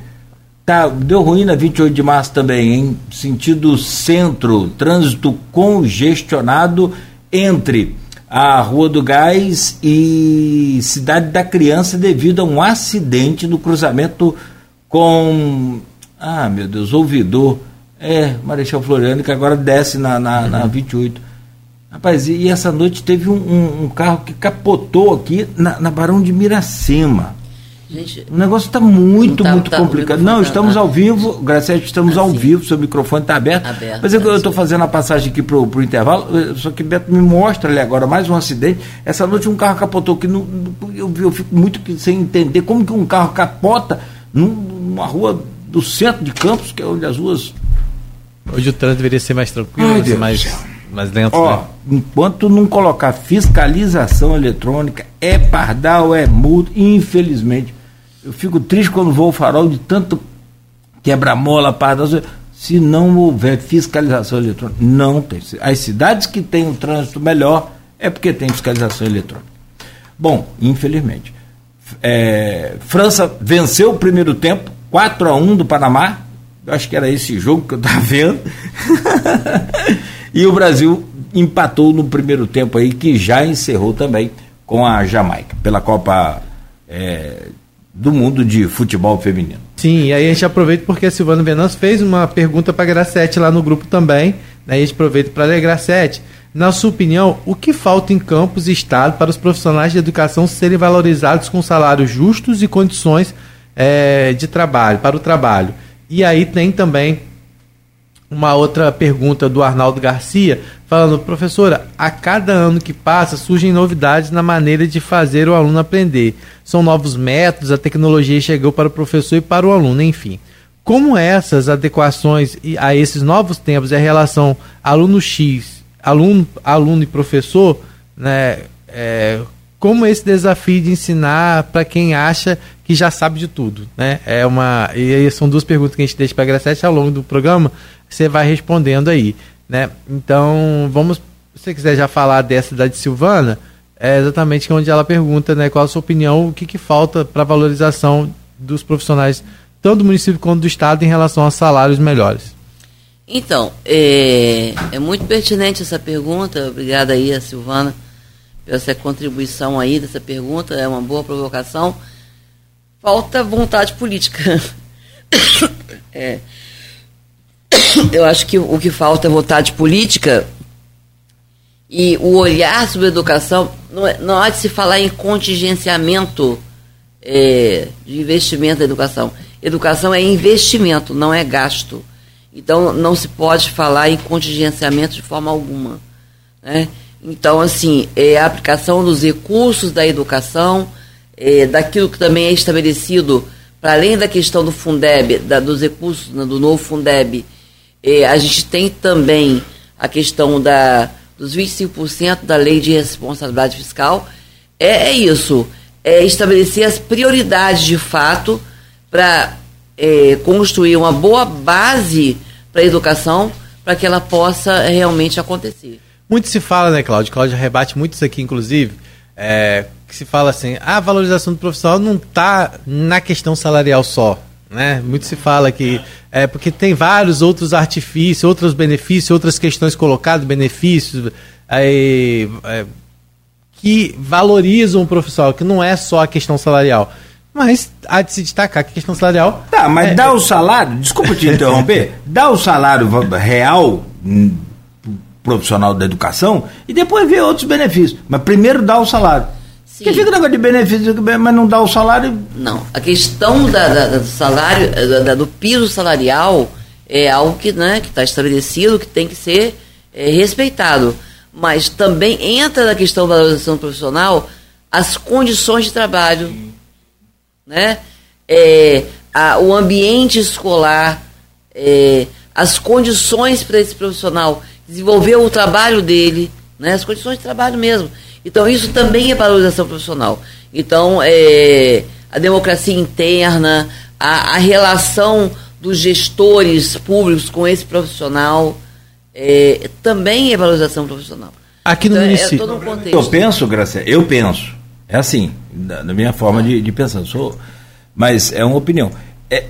Tá, deu ruim na 28 de março também, hein? Sentido centro, trânsito congestionado entre a Rua do Gás e Cidade da Criança devido a um acidente no cruzamento com ah, meu Deus, ouvidor. É, Marechal Floriano, que agora desce na, na, uhum. na 28. Rapaz, e, essa noite teve um, um, um, carro que capotou aqui na, na Barão de Miracema. Gente, o negócio está muito, tá, muito tá, complicado. Não, tá, estamos tá. ao vivo, Graciela, estamos ah, ao sim. vivo, seu microfone está aberto. aberto. Mas eu estou fazendo a passagem aqui para o intervalo, eh, só que Beto me mostra ali agora mais um acidente. Essa noite um carro capotou aqui, no, eu, eu fico muito sem entender como que um carro capota numa rua do centro de Campos, que é onde as ruas. Hoje o trânsito deveria ser mais tranquilo, Ai, mais, mais lento. Ó, né? enquanto não colocar fiscalização eletrônica, é pardal, é multa, infelizmente. Eu fico triste quando vou ao farol de tanto quebra-mola, pardal. Se não houver fiscalização eletrônica, não tem. As cidades que têm um trânsito melhor é porque tem fiscalização eletrônica. Bom, infelizmente. É, França venceu o primeiro tempo, 4 a 1 do Panamá. Eu acho que era esse jogo que eu estava vendo. e o Brasil empatou no primeiro tempo aí, que já encerrou também com a Jamaica, pela Copa é, do Mundo de Futebol Feminino. Sim, e aí a gente aproveita porque a Silvana Venâncio fez uma pergunta para a Gracete lá no grupo também. Né, a gente aproveita para ler Gracete. Na sua opinião, o que falta em campos e estado para os profissionais de educação serem valorizados com salários justos e condições é, de trabalho, para o trabalho. E aí tem também uma outra pergunta do Arnaldo Garcia, falando, professora, a cada ano que passa surgem novidades na maneira de fazer o aluno aprender. São novos métodos, a tecnologia chegou para o professor e para o aluno, enfim. Como essas adequações a esses novos tempos e a relação aluno X, aluno, aluno e professor, né, é, como esse desafio de ensinar para quem acha que já sabe de tudo, né? É uma e aí são duas perguntas que a gente deixa para a Gracete ao longo do programa, você vai respondendo aí, né? Então, vamos, se você quiser já falar dessa da de Silvana, é exatamente onde ela pergunta, né, qual a sua opinião, o que, que falta para valorização dos profissionais tanto do município quanto do estado em relação a salários melhores. Então, é, é muito pertinente essa pergunta, obrigada aí a Silvana essa contribuição aí dessa pergunta, é uma boa provocação. Falta vontade política. é. Eu acho que o que falta é vontade política e o olhar sobre a educação. Não, é, não há de se falar em contingenciamento é, de investimento da educação. Educação é investimento, não é gasto. Então, não se pode falar em contingenciamento de forma alguma. Né? Então, assim, é a aplicação dos recursos da educação, é, daquilo que também é estabelecido para além da questão do Fundeb, da, dos recursos né, do novo Fundeb, eh, a gente tem também a questão da, dos 25% da lei de responsabilidade fiscal. É, é isso, é estabelecer as prioridades de fato para eh, construir uma boa base para a educação, para que ela possa realmente acontecer. Muito se fala, né, Cláudio? Cláudio rebate muito isso aqui, inclusive, é, que se fala assim, a valorização do profissional não está na questão salarial só. Né? Muito se fala que é porque tem vários outros artifícios, outros benefícios, outras questões colocadas, benefícios é, é, que valorizam o profissional, que não é só a questão salarial. Mas há de se destacar que a questão salarial. Tá, mas é, dá o salário, desculpa te interromper, dá o salário real hum, profissional da educação e depois vê outros benefícios. Mas primeiro dá o salário. Sim. Porque fica o negócio de benefício, mas não dá o salário. Não, a questão da, da do salário, da, do piso salarial é algo que né, está estabelecido, que tem que ser é, respeitado. Mas também entra na questão da valorização profissional as condições de trabalho, né? É, a, o ambiente escolar, é, as condições para esse profissional desenvolver o trabalho dele, né? as condições de trabalho mesmo. Então, isso também é valorização profissional. Então, é, a democracia interna, a, a, relação dos gestores públicos com esse profissional, é, também é valorização profissional. Aqui no então, é município. É todo um contexto. Eu penso, Gracia, eu penso. É assim, da, da minha forma de, de pensar. Sou, mas é uma opinião. É,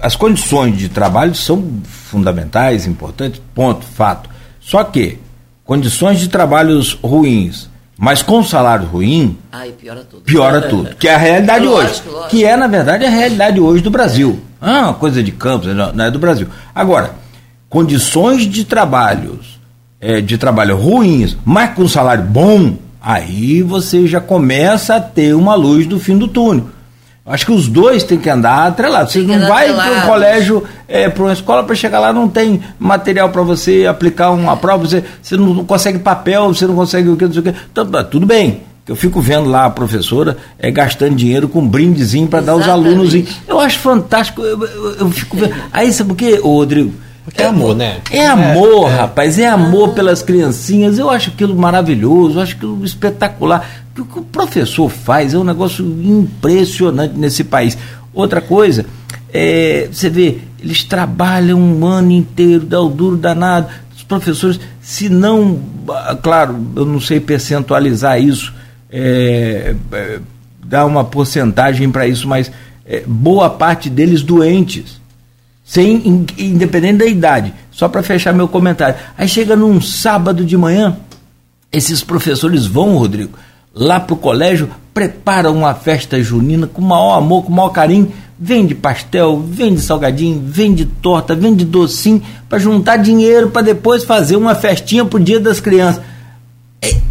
as condições de trabalho são fundamentais, importantes, ponto, fato. Só que condições de trabalhos ruins, mas com salário ruim, Ai, piora tudo. Piora tudo. Que é a realidade lógico, hoje. Lógico. Que é, na verdade, a realidade hoje do Brasil. Ah, uma coisa de campos, não é do Brasil. Agora, condições de trabalhos, é, de trabalho ruins, mas com salário bom, aí você já começa a ter uma luz do fim do túnel. Acho que os dois têm que andar atrelados. Você não vai para um colégio, é, para uma escola, para chegar lá, não tem material para você aplicar uma prova, você, você não consegue papel, você não consegue o que, não sei o que. Então, tá, tudo bem. Eu fico vendo lá a professora é, gastando dinheiro com um brindezinho para dar aos alunos. Eu acho fantástico. Eu, eu, eu fico vendo. Aí sabe por quê, Rodrigo? Porque é, é amor, né? É amor, é, rapaz, é amor pelas criancinhas. Eu acho aquilo maravilhoso, eu acho aquilo espetacular. O que o professor faz é um negócio impressionante nesse país. Outra coisa, é, você vê, eles trabalham um ano inteiro, dá o duro danado. Os professores, se não, claro, eu não sei percentualizar isso, é, é, dar uma porcentagem para isso, mas é, boa parte deles doentes sem independente da idade. Só para fechar meu comentário. Aí chega num sábado de manhã, esses professores vão, Rodrigo, lá pro colégio, preparam uma festa junina com o maior amor, com o maior carinho, vende pastel, vende salgadinho, vende torta, vende docinho, para juntar dinheiro para depois fazer uma festinha pro Dia das Crianças.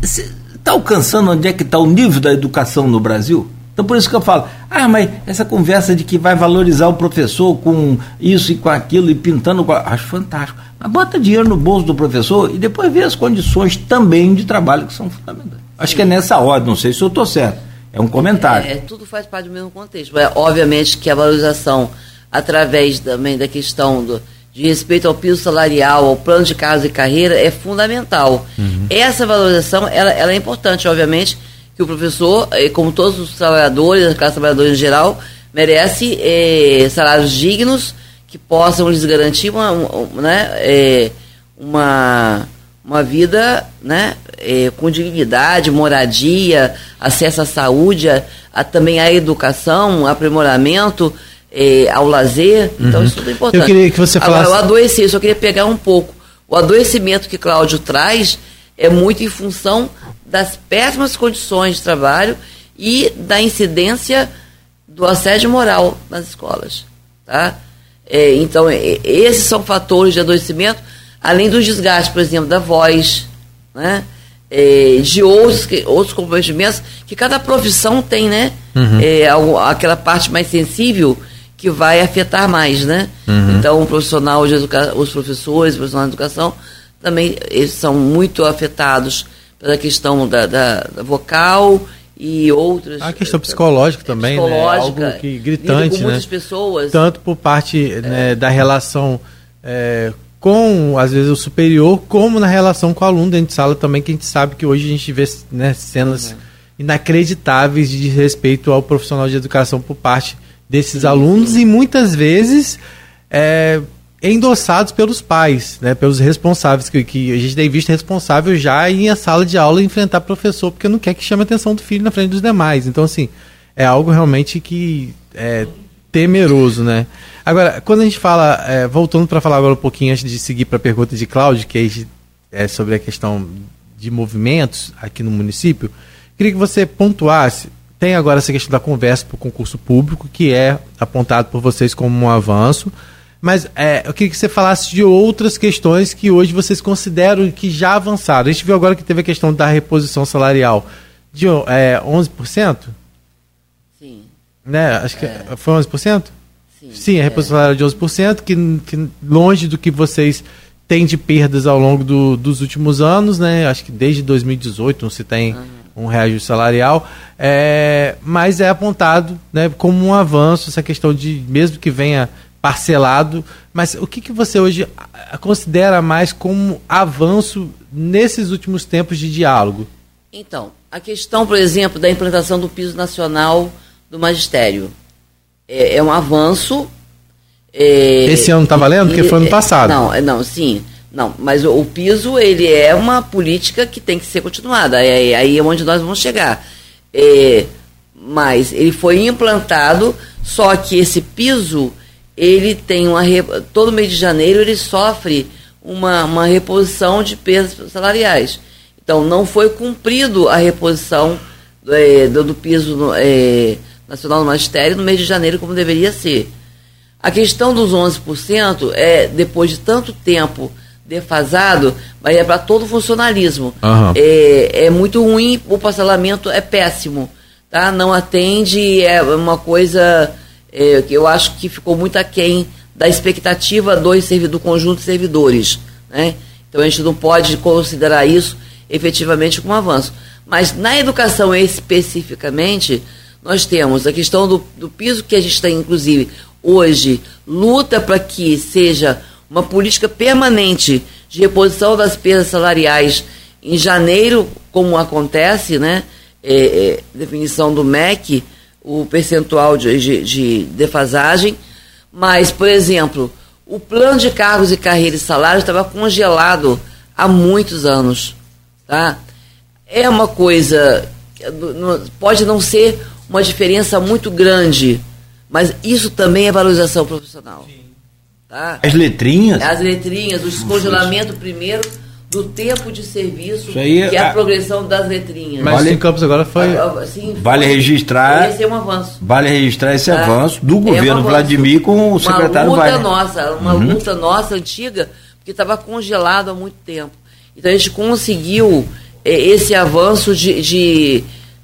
Está é, tá alcançando onde é que está o nível da educação no Brasil? Então por isso que eu falo, ah, mas essa conversa de que vai valorizar o professor com isso e com aquilo e pintando, acho fantástico. Mas bota dinheiro no bolso do professor e depois vê as condições também de trabalho que são fundamentais. Acho que é nessa ordem, não sei se eu estou certo. É um comentário. É, tudo faz parte do mesmo contexto. É, obviamente que a valorização, através também da questão do, de respeito ao piso salarial, ao plano de casa e carreira, é fundamental. Uhum. Essa valorização ela, ela é importante, obviamente que o professor, eh, como todos os trabalhadores, as classes trabalhadoras em geral, merece é, salários dignos que possam lhes garantir uma, uma né, é, uma, uma vida né, é, com dignidade, moradia, acesso à saúde, a, a também à educação, aprimoramento, ao lazer. Então, uhum. isso tudo é importante. Eu queria que você falasse... Agora, o adoecer, eu só queria pegar um pouco. O adoecimento que Cláudio traz é muito em função das péssimas condições de trabalho e da incidência do assédio moral nas escolas. Tá? É, então, é, esses são fatores de adoecimento, além dos desgastes, por exemplo, da voz, né? É, de outros, outros comprometimentos que cada profissão tem, né? Uhum. É, aquela parte mais sensível que vai afetar mais, né? Uhum. Então, o profissional de educação, os professores, os profissionais de educação, também eles são muito afetados pela questão da, da, da vocal e outras. A questão psicológica também, psicológica, né? Algo que gritante, com muitas né? pessoas. Tanto por parte é. né, da relação é, com, às vezes, o superior, como na relação com o aluno dentro de sala também, que a gente sabe que hoje a gente vê né, cenas uhum. inacreditáveis de respeito ao profissional de educação por parte desses alunos e muitas vezes é, endossados pelos pais, né, pelos responsáveis, que, que a gente tem visto responsável já ir à sala de aula enfrentar professor porque não quer que chame a atenção do filho na frente dos demais. Então, assim, é algo realmente que é temeroso, né? Agora, quando a gente fala, é, voltando para falar agora um pouquinho antes de seguir para a pergunta de Cláudio, que é sobre a questão de movimentos aqui no município, queria que você pontuasse. Tem agora essa questão da conversa para o concurso público, que é apontado por vocês como um avanço, mas é, eu queria que você falasse de outras questões que hoje vocês consideram que já avançaram. A gente viu agora que teve a questão da reposição salarial de é, 11%? Sim. Né? Acho que é. foi 11%? Sim, Sim a reposição é. salarial de 11%, que, que longe do que vocês têm de perdas ao longo do, dos últimos anos, né? Acho que desde 2018 não se tem uhum. um reajuste salarial, é, mas é apontado né, como um avanço essa questão de, mesmo que venha parcelado, mas o que, que você hoje considera mais como avanço nesses últimos tempos de diálogo? Então, a questão, por exemplo, da implantação do piso nacional do magistério é, é um avanço. É, Esse ano está valendo? Porque foi ano passado. Não, é, não, sim. Não, mas o, o, piso ele é uma política que tem que ser continuada. Aí, aí é onde nós vamos chegar. É, mas ele foi implantado, só que esse piso ele tem uma todo mês de janeiro ele sofre uma, uma reposição de perdas salariais. Então não foi cumprido a reposição é, do, do, piso é, nacional do magistério no mês de janeiro como deveria ser. A questão dos 11% é depois de tanto tempo defasado, mas é para todo o funcionalismo. Uhum. É, é muito ruim, o parcelamento é péssimo, tá? Não atende, é uma coisa é, eu acho que ficou muito aquém da expectativa do, do conjunto de servidores. Né? Então a gente não pode considerar isso efetivamente como um avanço. Mas na educação especificamente, nós temos a questão do, do piso que a gente tem, inclusive, hoje, luta para que seja uma política permanente de reposição das perdas salariais em janeiro, como acontece, né? É, é, definição do MEC, o percentual de, de, de, defasagem, mas, por exemplo, o plano de cargos e carreira e salário estava congelado há muitos anos. Tá? É uma coisa, pode não ser uma diferença muito grande, mas isso também é valorização profissional. Tá? As letrinhas? As letrinhas, o descongelamento primeiro do tempo de serviço, aí, que é a, a, progressão das letrinhas. Mas vale, em Campos agora foi. Assim, vale foi, registrar. Esse é um avanço. Vale registrar esse tá? avanço do é governo um Vladimir com o secretário Uma luta vale. nossa, uma uhum. luta nossa antiga, porque estava congelado há muito tempo. Então a gente conseguiu é, esse avanço de, de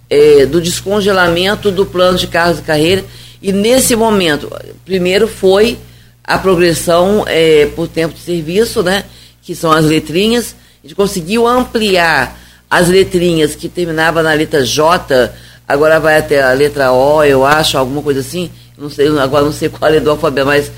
é, do descongelamento do plano de carros e carreira. E nesse momento, primeiro foi a progressão é, por tempo de serviço, né? que são as letrinhas. A gente conseguiu ampliar as letrinhas que terminava na letra J, agora vai até a letra O, eu acho, alguma coisa assim. Não sei, agora não sei qual é do alfabeto, mas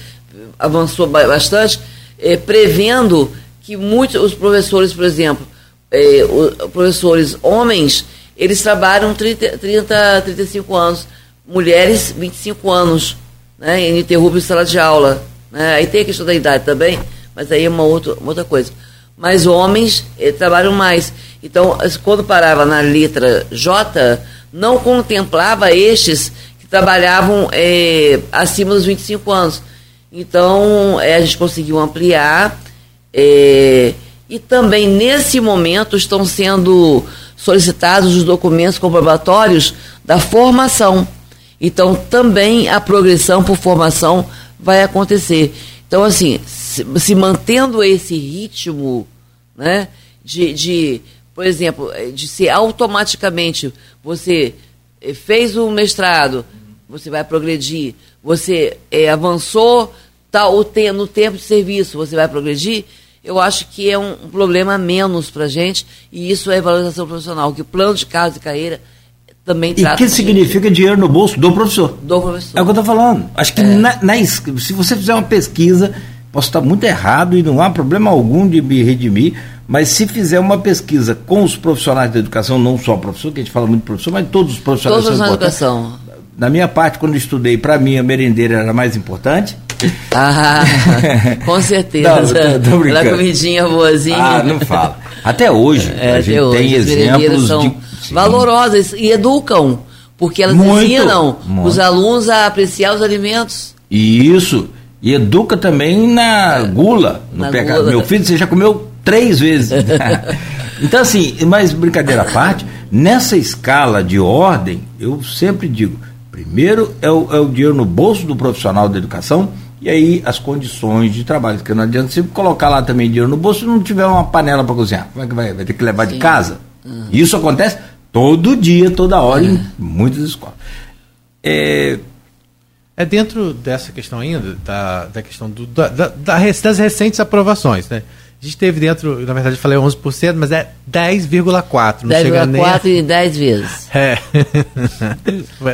avançou bastante, eh, prevendo que muitos os professores, por exemplo, eh, os professores homens, eles trabalham 30, 30 35 anos, mulheres 25 anos, né, ininterrupto sala de aula. Né? Aí tem a questão da idade também, mas aí é uma outra, uma outra coisa. Mas homens eh, trabalham mais. Então, quando parava na letra J, não contemplava estes que trabalhavam eh, acima dos 25 anos. Então, eh, a gente conseguiu ampliar. Eh, e também, nesse momento, estão sendo solicitados os documentos comprobatórios da formação. Então, também a progressão por formação vai acontecer. Então, assim, se, mantendo esse ritmo, né, de, de, por exemplo, de ser automaticamente, você eh, fez o mestrado, você vai progredir, você é, avançou tá, o no tempo de serviço, você vai progredir, eu acho que é um, um problema menos para a gente, e isso é valorização profissional, que o plano de carro e carreira também E que significa dinheiro no bolso do professor. do professor. É o que eu estou falando. Acho que na, na es- se você fizer uma pesquisa, posso estar muito errado e não há problema algum de me redimir, mas se fizer uma pesquisa com os profissionais da educação, não só o professor, que a gente fala muito professor, mas todos os profissionais Todos na importantes. educação. Na minha parte, quando eu estudei, para mim a merendeira era mais importante. Ah, com certeza. Não, tô- tô comidinha boazinha. Ah, não fala. Até hoje, É, a gente hoje, tem exemplos são de. Valorosas e educam, porque elas Muito, ensinam muito. os alunos a apreciar os alimentos. E isso. E educa também na gula. No Na peca- gula. Meu filho, você já comeu três vezes. então, assim, mas brincadeira à parte, nessa escala de ordem, eu sempre digo: primeiro é o, é o dinheiro no bolso do profissional da educação. E aí as condições de trabalho, porque não adianta você colocar lá também dinheiro no bolso e não tiver uma panela para cozinhar. Como é que vai? Vai ter que levar de Sim. casa? Isso acontece todo dia, toda hora, em muitas escolas. É, É dentro dessa questão ainda, da, da questão do, da, da- das recentes aprovações, né? A gente teve dentro, na verdade eu falei 11%, mas é 10,4%. Não chega nem a... 10,4 e 10 vezes. É.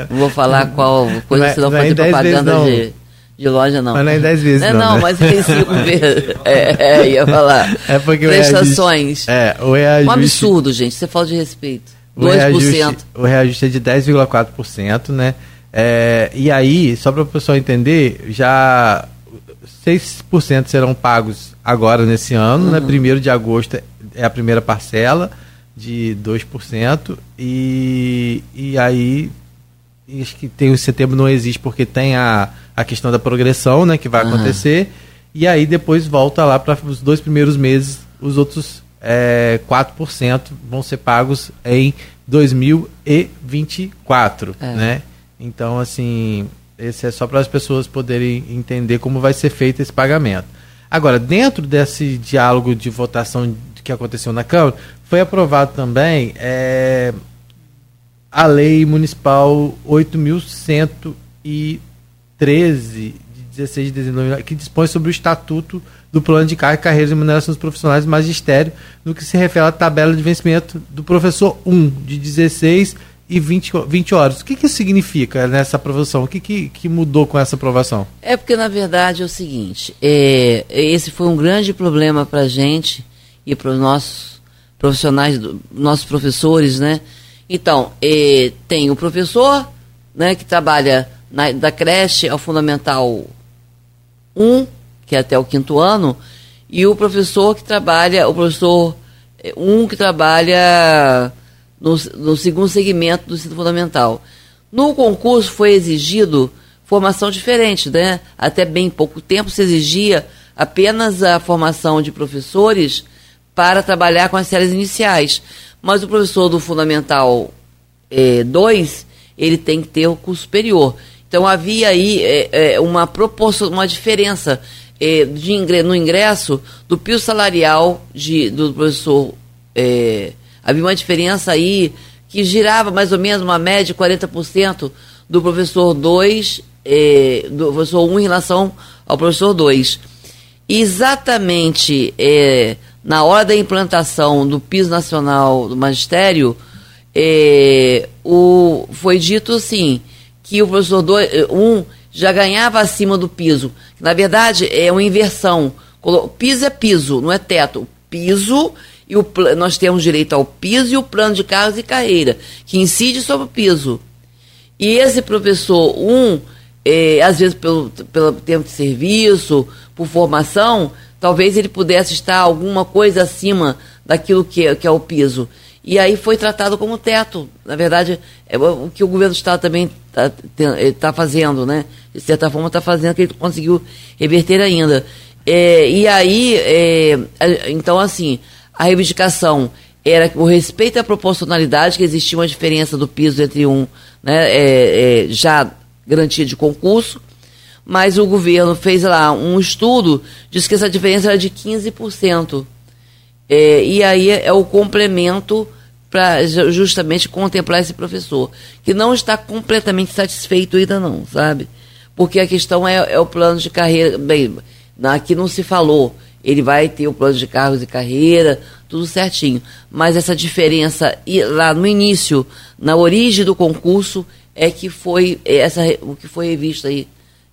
Não vou falar qual coisa, Não é- senão não é fazer em 10 propaganda de, de loja, não. Mas não é em 10 vezes, É, não, não, né? mas tem 5 vezes. É, é, ia falar. É porque Prestações. o reajuste, é, o reajuste, Um absurdo, gente. Você fala de respeito. o 2%. reajuste, o reajuste é de 10,4%, né? É, e aí, só para o pessoal entender, já 6% serão pagos agora nesse ano, né? Primeiro de agosto é a primeira parcela de 2%, e, e aí acho que tem o setembro não existe porque tem a, a questão da progressão, né, que vai Aham. acontecer. E aí depois volta lá para os dois primeiros meses, os outros é, 4% vão ser pagos em 2024, É. né? Então, assim, esse é só para as pessoas poderem entender como vai ser feito esse pagamento. Agora, dentro desse diálogo de votação que aconteceu na Câmara, foi aprovado também é, a Lei Municipal 8.113, de 16 de dezembro, que dispõe sobre o Estatuto do Plano de Carga, Carreiras e Remunerações Profissionais do Magistério, no que se refere à tabela de vencimento do professor 1, de 16 e 20, ho- 20 horas. O que, que isso significa nessa aprovação? O que, que, que mudou com essa aprovação? É porque, na verdade, é o seguinte: é, esse foi um grande problema para a gente e para os nossos profissionais, nossos professores, né? Então, é, tem o professor, né, que trabalha na- da creche ao fundamental 1, que é até o quinto ano, e o professor que trabalha, o professor 1 que trabalha no, no segundo segmento do ensino fundamental. No concurso foi exigido formação diferente, né? Até bem pouco tempo se exigia apenas a formação de professores para trabalhar com as séries iniciais. Mas o professor do Fundamental 2, ele tem que ter o curso superior. Então havia aí é, é, uma proporção, uma diferença é, de no ingresso do pio salarial de, do professor. é, havia uma diferença aí que girava mais ou menos uma média de 40% do professor 2, é, do professor 1 em relação ao professor 2. Exatamente é, na hora da implantação do piso nacional do magistério, o, foi dito assim que o professor 1 um, já ganhava acima do piso. Na verdade, é uma inversão. Piso é piso, não é teto. Piso e o nós temos direito ao piso e o plano de cargos e carreira, que incide sobre o piso. E esse professor 1, um, eh, às vezes pelo, pelo tempo de serviço, por formação, talvez ele pudesse estar alguma coisa acima daquilo que, é- que é o piso. E aí foi tratado como teto. Na verdade, é o que o governo do Estado também está fazendo, né? De certa forma está fazendo, que ele conseguiu reverter ainda. É, e aí, é, então assim, a reivindicação era o respeito à proporcionalidade, que existia uma diferença do piso entre um, né, é, é, já garantia de concurso, mas o governo fez lá um estudo, disse que essa diferença era de 15%. É, e aí é o complemento para justamente contemplar esse professor, que não está completamente satisfeito ainda não, sabe? Porque a questão é, é o plano de carreira. Bem, aqui não se falou ele vai ter o plano de cargos e carreira, tudo certinho. Mas essa diferença lá no início, na origem do concurso, é que foi essa, o que foi revisto aí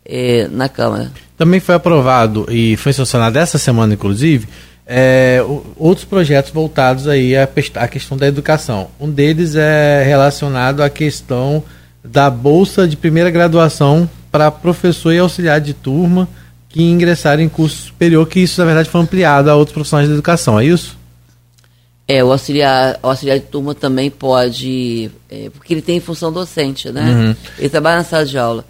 é, na Câmara. Também foi aprovado e foi sancionado essa semana, inclusive, é, outros projetos voltados aí à, à questão da educação. Um deles é relacionado à questão da bolsa de primeira graduação para professor e auxiliar de turma que ingressaram em curso superior, que isso na verdade foi ampliado a outros profissionais da educação, é isso? É, o auxiliar, o auxiliar de turma também pode, é, porque ele tem função docente, né? Uhum. Ele trabalha na sala de aula.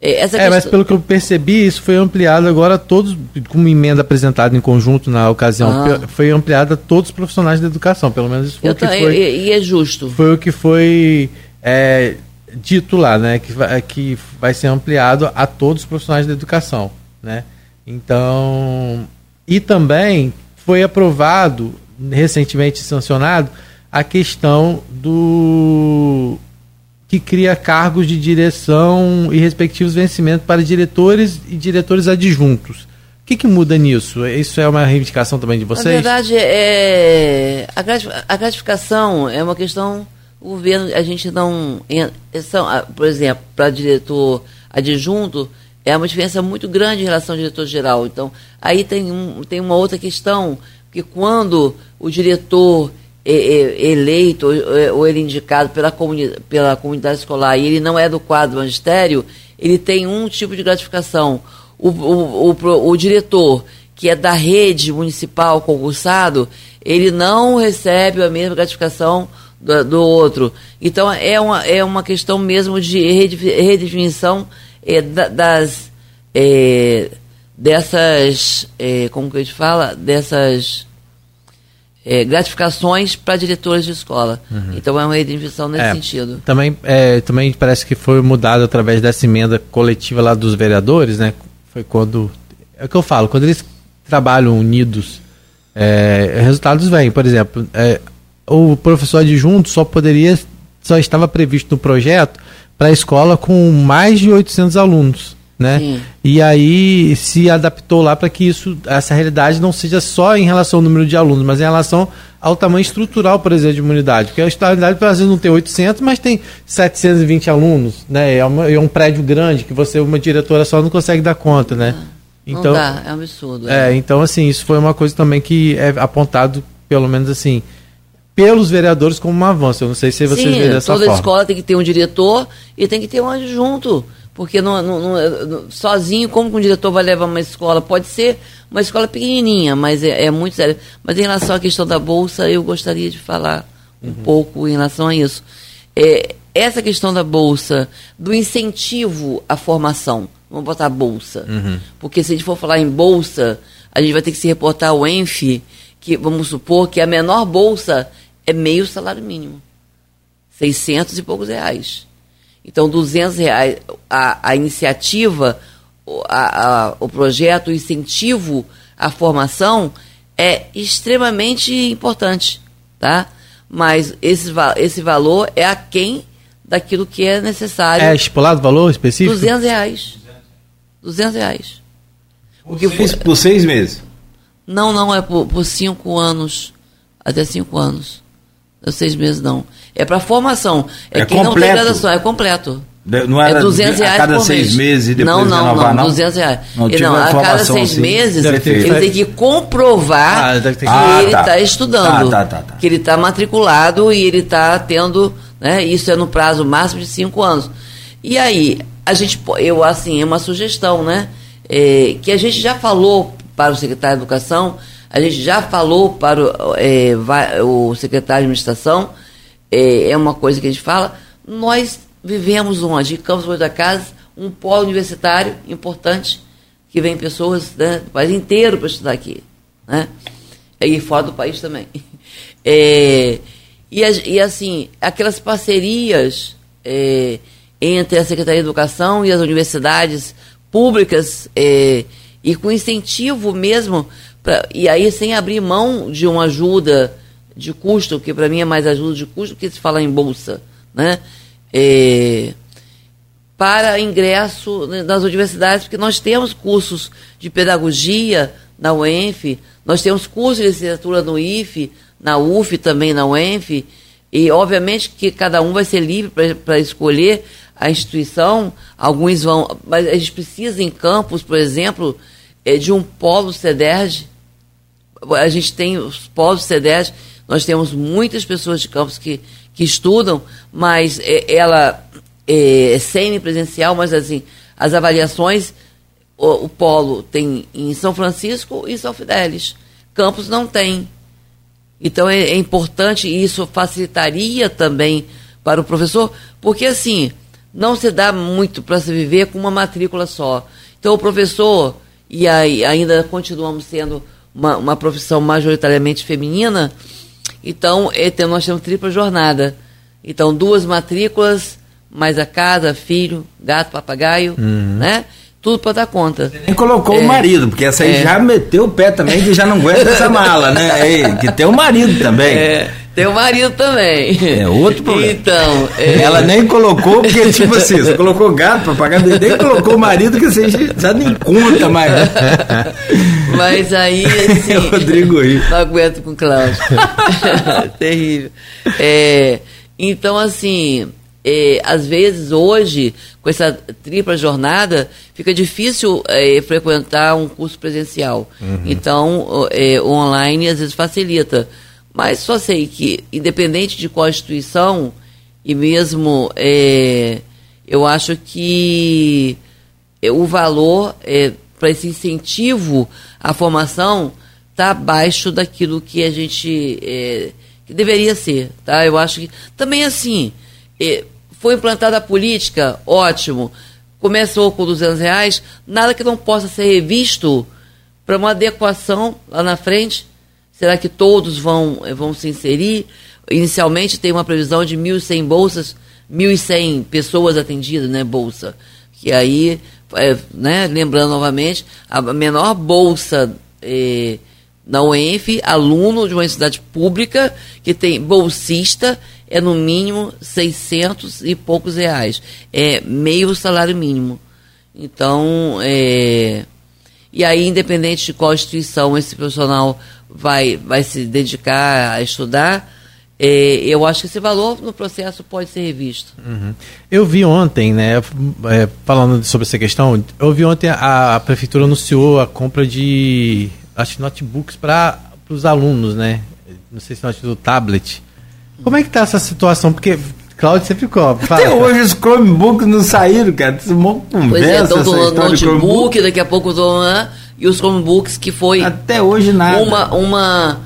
É, essa é, questão... mas pelo que eu percebi, isso foi ampliado agora todos, com uma emenda apresentada em conjunto na ocasião, ah. foi ampliada a todos os profissionais da educação, pelo menos isso foi eu o que foi. E, e, é justo. Foi o que foi é, dito lá, né? Que vai, que vai ser ampliado a todos os profissionais da educação, né? Então, e também foi aprovado, recentemente sancionado, a questão do que cria cargos de direção e respectivos vencimentos para diretores e diretores adjuntos. O que, que muda nisso? Isso é uma reivindicação também de vocês? Na verdade, é, a gratificação é uma questão. O governo, a gente não. São, por exemplo, para diretor adjunto, é uma diferença muito grande em relação ao diretor geral. Então, aí tem, um, tem uma outra questão, que quando o diretor eleito ou ele indicado pela, comuni pela comunidade escolar e ele não é do quadro magistério, ele tem um tipo de gratificação. O, o, o, o diretor, que é da rede municipal concursado, ele não recebe a mesma gratificação do, do outro. Então é uma, é uma questão mesmo de redefinição é, das é, dessas, é, como que a gente fala, dessas é, gratificações para diretores de escola. Uhum. Então é uma identificação nesse é, sentido. Também, é, também parece que foi mudado através dessa emenda coletiva lá dos vereadores, né? Foi quando. É o que eu falo, quando eles trabalham unidos, é, resultados vêm. Por exemplo, é, o professor adjunto só poderia, só estava previsto no projeto para a escola com mais de 800 alunos né? Sim. E aí se adaptou lá para que isso, essa realidade não seja só em relação ao número de alunos, mas em relação ao tamanho estrutural, por exemplo, de uma unidade. Porque a unidade, às vezes, não tem 800, mas tem 720 alunos, né? É, uma, é um prédio grande que você, uma diretora só, não consegue dar conta, né? Então, não dá, é um absurdo. É. é, então, assim, isso foi uma coisa também que é apontado, pelo menos assim, pelos vereadores como um avanço. Eu não sei se vocês Sim, veem dessa toda forma. toda escola tem que ter um diretor e tem que ter um adjunto. Porque não, não, não, sozinho, como que um diretor vai levar uma escola? Pode ser uma escola pequenininha, mas é, é muito sério. Mas em relação à questão da Bolsa, eu gostaria de falar um uhum. pouco em relação a isso. É, essa questão da Bolsa, do incentivo à formação, vamos botar Bolsa. Uhum. Porque se a gente for falar em Bolsa, a gente vai ter que se reportar ao ENF, que vamos supor que a menor Bolsa é meio salário mínimo. 600 e poucos reais. Então, 200 reais, a, a iniciativa, a, a, o projeto, o incentivo à formação é extremamente importante, tá? Mas esse, esse valor é aquém daquilo que é necessário. É estipulado o valor específico? 200 reais. 200 reais. Por, seis, por seis meses? Não, não, é por, por cinco anos. Até cinco anos. Não é seis meses, não. É para formação. É, é quem completo. não tem graduação, é completo. Não era é 200 reais a cada seis mês. meses e depois não, não, renovar, não, não? 200 reais. Não, não a cada seis assim, meses ele tem que comprovar ah, que, ah, ele está tá. estudando, ah, tá, tá, tá, que ele está matriculado e ele está tendo, né, isso é no prazo máximo de cinco anos. E aí, a gente, eu assim, é uma sugestão, né, é, que a gente já falou para o secretário de Educação, a gente já falou para o, é, o secretário de Administração, é, é, uma coisa que a gente fala, nós vivemos onde? Em Campos da Casa, um polo universitário importante, que vem pessoas né, do país inteiro para estudar aqui. Né? E fora do país também. É, e, e, assim, aquelas parcerias é, entre a Secretaria de Educação e as universidades públicas, é, e com incentivo mesmo, pra, e aí sem abrir mão de uma ajuda de custo, que para mim é mais ajuda de custo que se fala em bolsa, né? É, para ingresso nas universidades, porque nós temos cursos de pedagogia na UENF, nós temos cursos de licenciatura no IFE, na UF também, na UENF, e obviamente que cada um vai ser livre para escolher a instituição, alguns vão, mas a gente precisa em campus, por exemplo, é, de um polo CEDERJ, a gente tem os polos CEDERJ, nós temos muitas pessoas de campus que, que estudam, mas é, ela é semi-presencial, mas assim, as avaliações, o, o, polo tem em São Francisco e São Fidélis. Campos não tem. Então é, é importante e isso facilitaria também para o professor, porque assim, não se dá muito para se viver com uma matrícula só. Então o professor, e aí ainda continuamos sendo uma, uma profissão majoritariamente feminina, então é, nós temos tripla jornada. Então, duas matrículas, mais a casa, filho, gato, papagaio, uhum. né? Tudo para dar conta. Você nem colocou é, o marido, porque essa aí é. já meteu o pé também, que já não aguenta essa mala, né? Aí, que tem o marido também. É. Tem o marido também. É outro problema. Então. É... Ela nem colocou, porque, tipo assim, você colocou gato para pagar, nem colocou o marido, que você já nem conta mais. Mas aí, assim. Rodrigo Rio. Não aguento com o Cláudio. Terrível. É, então, assim. É, às vezes hoje, com essa tripla jornada, fica difícil é, frequentar um curso presencial. Uhum. Então, é, o online às vezes facilita. Mas só sei que, independente de qual instituição, e mesmo é, eu acho que o valor é, para esse incentivo à formação está abaixo daquilo que a gente é, que deveria ser. Tá? Eu acho que também assim, é, foi implantada a política, ótimo. Começou com 200 reais, nada que não possa ser revisto para uma adequação lá na frente Será que todos vão, eh, vão se inserir? Inicialmente tem uma previsão de 1.100 bolsas, 1.100 pessoas atendidas, né, bolsa. Que aí, é, né, lembrando novamente, a menor bolsa é, na UENF, aluno de uma universidade pública que tem bolsista, é no mínimo 600 e poucos reais. É meio salário mínimo. Então, é, e aí, independente de qual instituição esse profissional vai, vai se dedicar a estudar, é, eu acho que esse valor no processo pode ser revisto. Uhum. Eu vi ontem, né, é, falando sobre essa questão, eu vi ontem a, a prefeitura anunciou a compra de acho, notebooks para os alunos, né? Não sei se é do tablet. Como é que está essa situação? Porque Cláudio sempre. Fala, Até hoje os Chromebooks não saíram, cara. Isso é uma conversa. Pois é, então notebook, daqui a pouco do e os Chromebooks que foi até hoje nada. Uma uma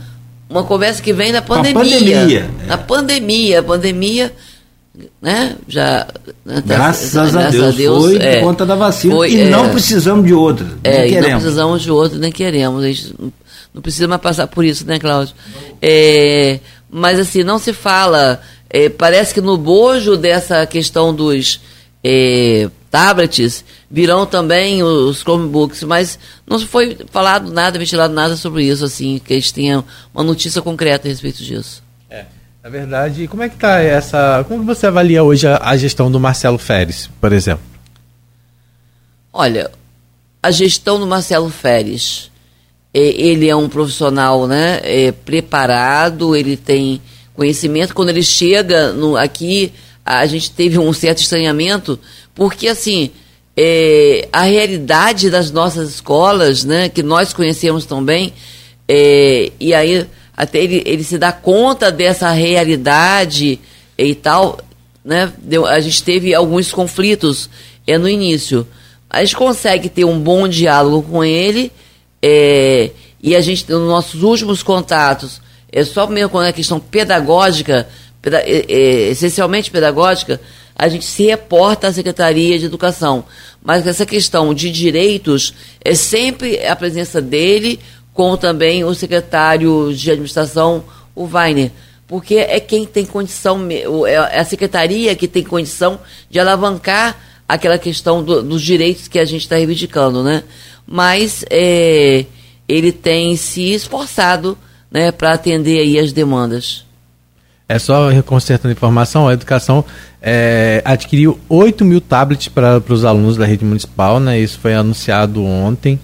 uma conversa que vem da pandemia. Pandemia. Na pandemia, a pandemia, né? Já né, tá, graças, graças a, Deus, a Deus foi é, por conta da vacina foi, e é, não precisamos de outra. É, e não precisamos de outra, nem queremos. A gente não precisa mais passar por isso, né, Cláudio? É, mas assim, não se fala. É, parece que no bojo dessa questão dos é, tablets, virão também os Chromebooks, mas não foi falado nada, ventilado nada sobre isso, assim, que a gente tenha uma notícia concreta a respeito disso. É, na verdade, como é que está essa. Como você avalia hoje a, a gestão do Marcelo Feres, por exemplo? Olha, a gestão do Marcelo Feres, ele é um profissional né, é, preparado, ele tem conhecimento. Quando ele chega no, aqui, a gente teve um certo estranhamento, porque assim, é, a realidade das nossas escolas, né, que nós conhecemos tão bem, é, e aí até ele, ele se dá conta dessa realidade e tal, né, deu, a gente teve alguns conflitos é, no início. A gente consegue ter um bom diálogo com ele, é, e a gente, nos nossos últimos contatos, é só mesmo quando é questão pedagógica, peda essencialmente pedagógica, a gente se reporta à Secretaria de Educação. Mas essa questão de direitos é sempre a presença dele com também o secretário de administração, o Weiner. Porque é quem tem condição, é a secretaria que tem condição de alavancar aquela questão do, dos direitos que a gente está reivindicando, né? Mas é, ele tem se esforçado né, para atender aí as demandas. É só consertando informação, a educação é, adquiriu 8 mil tablets para os alunos da rede municipal, né? Isso foi anunciado ontem.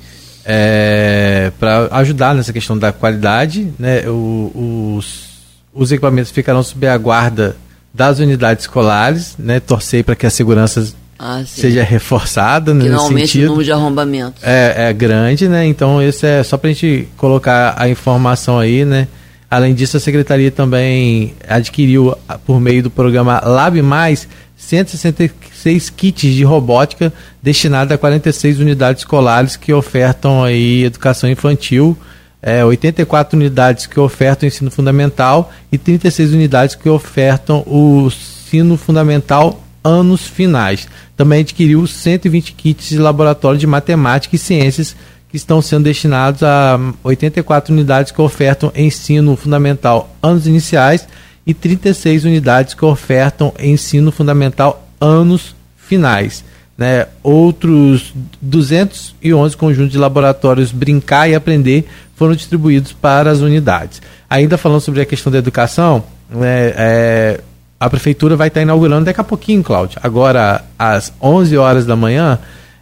é, para ajudar nessa questão da qualidade. Né? O, os, os equipamentos ficarão sob a guarda das unidades escolares, né? torcer para que a segurança ah, seja reforçada que não aumente sentido. o número de arrombamentos. É, é grande, né? Então, isso é só para a gente colocar a informação aí, né? Além disso, a Secretaria também adquiriu, por meio do programa Lab Mais, 166 kits de robótica destinados a 46 unidades escolares que ofertam aí educação infantil, é, 84 unidades que ofertam ensino fundamental e 36 unidades que ofertam o ensino fundamental anos finais. Também adquiriu 120 kits de laboratório de matemática e ciências que estão sendo destinados a 84 unidades que ofertam ensino fundamental anos iniciais e 36 unidades que ofertam ensino fundamental anos finais. Né? Outros 211 conjuntos de laboratórios Brincar e Aprender foram distribuídos para as unidades. Ainda falando sobre a questão da educação, né, é, a prefeitura vai estar inaugurando daqui a pouquinho, Cláudio. Agora, às 11 horas da manhã,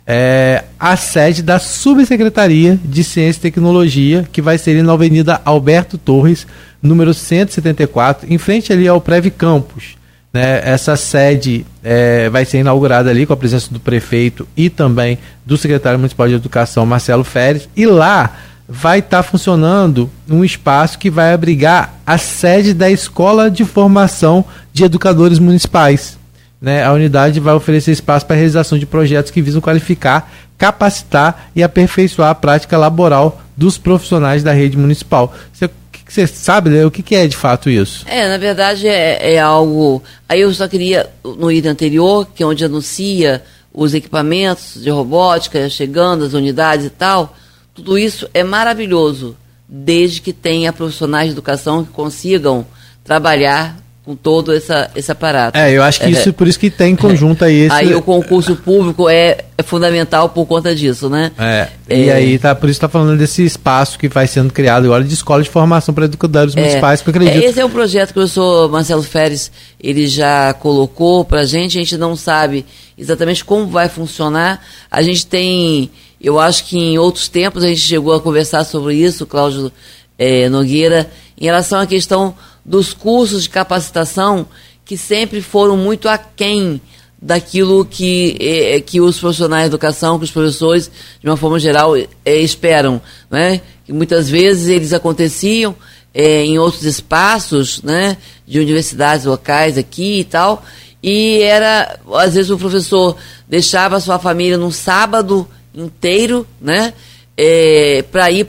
é, a sede da Subsecretaria de Ciência e Tecnologia, que vai ser na Avenida Alberto Torres, número 174, em frente ali ao Preve Campus. Né? Essa sede é, vai ser inaugurada ali com a presença do prefeito e também do secretário municipal de Educação, Marcelo Feres, e lá vai estar tá funcionando um espaço que vai abrigar a sede da Escola de Formação de Educadores Municipais. Né? A unidade vai oferecer espaço para a realização de projetos que visam qualificar, capacitar e aperfeiçoar a prática laboral dos profissionais da rede municipal. Você você sabe né, o que, é de fato isso? É, na verdade é, é, algo. Aí eu só queria, no item anterior, que é onde anuncia os equipamentos de robótica chegando, as unidades e tal, tudo isso é maravilhoso, desde que tenha profissionais de educação que consigam trabalhar com todo essa, esse aparato. É, eu acho que isso, é, por isso que tem conjunto aí esse... Aí o concurso público é, é fundamental por conta disso, né? É, é, e aí tá, por isso está falando desse espaço que vai sendo criado agora de escola de formação para educadores é, municipais, que eu acredito... esse é um projeto que o professor Marcelo Feres, ele já colocou para a gente, a gente não sabe exatamente como vai funcionar, a gente tem, eu acho que em outros tempos a gente chegou a conversar sobre isso, Cláudio é, Nogueira, em relação à questão dos cursos de capacitação que sempre foram muito aquém daquilo que, é, que os profissionais de educação, que os professores, de uma forma geral, é, esperam. Né? Que muitas vezes eles aconteciam é, em outros espaços né, de universidades locais aqui e tal, e era, às vezes o professor deixava a sua família num sábado inteiro, né? É, para ir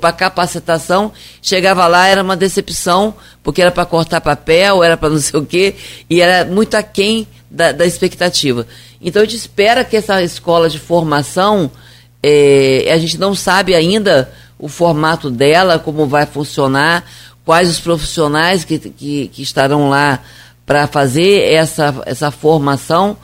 para capacitação, chegava lá, era uma decepção, porque era para cortar papel, era para não sei o quê, e era muito aquém da, da expectativa. Então a gente espera que essa escola de formação, é, a gente não sabe ainda o formato dela, como vai funcionar, quais os profissionais que, que, que estarão lá para fazer essa, essa formação,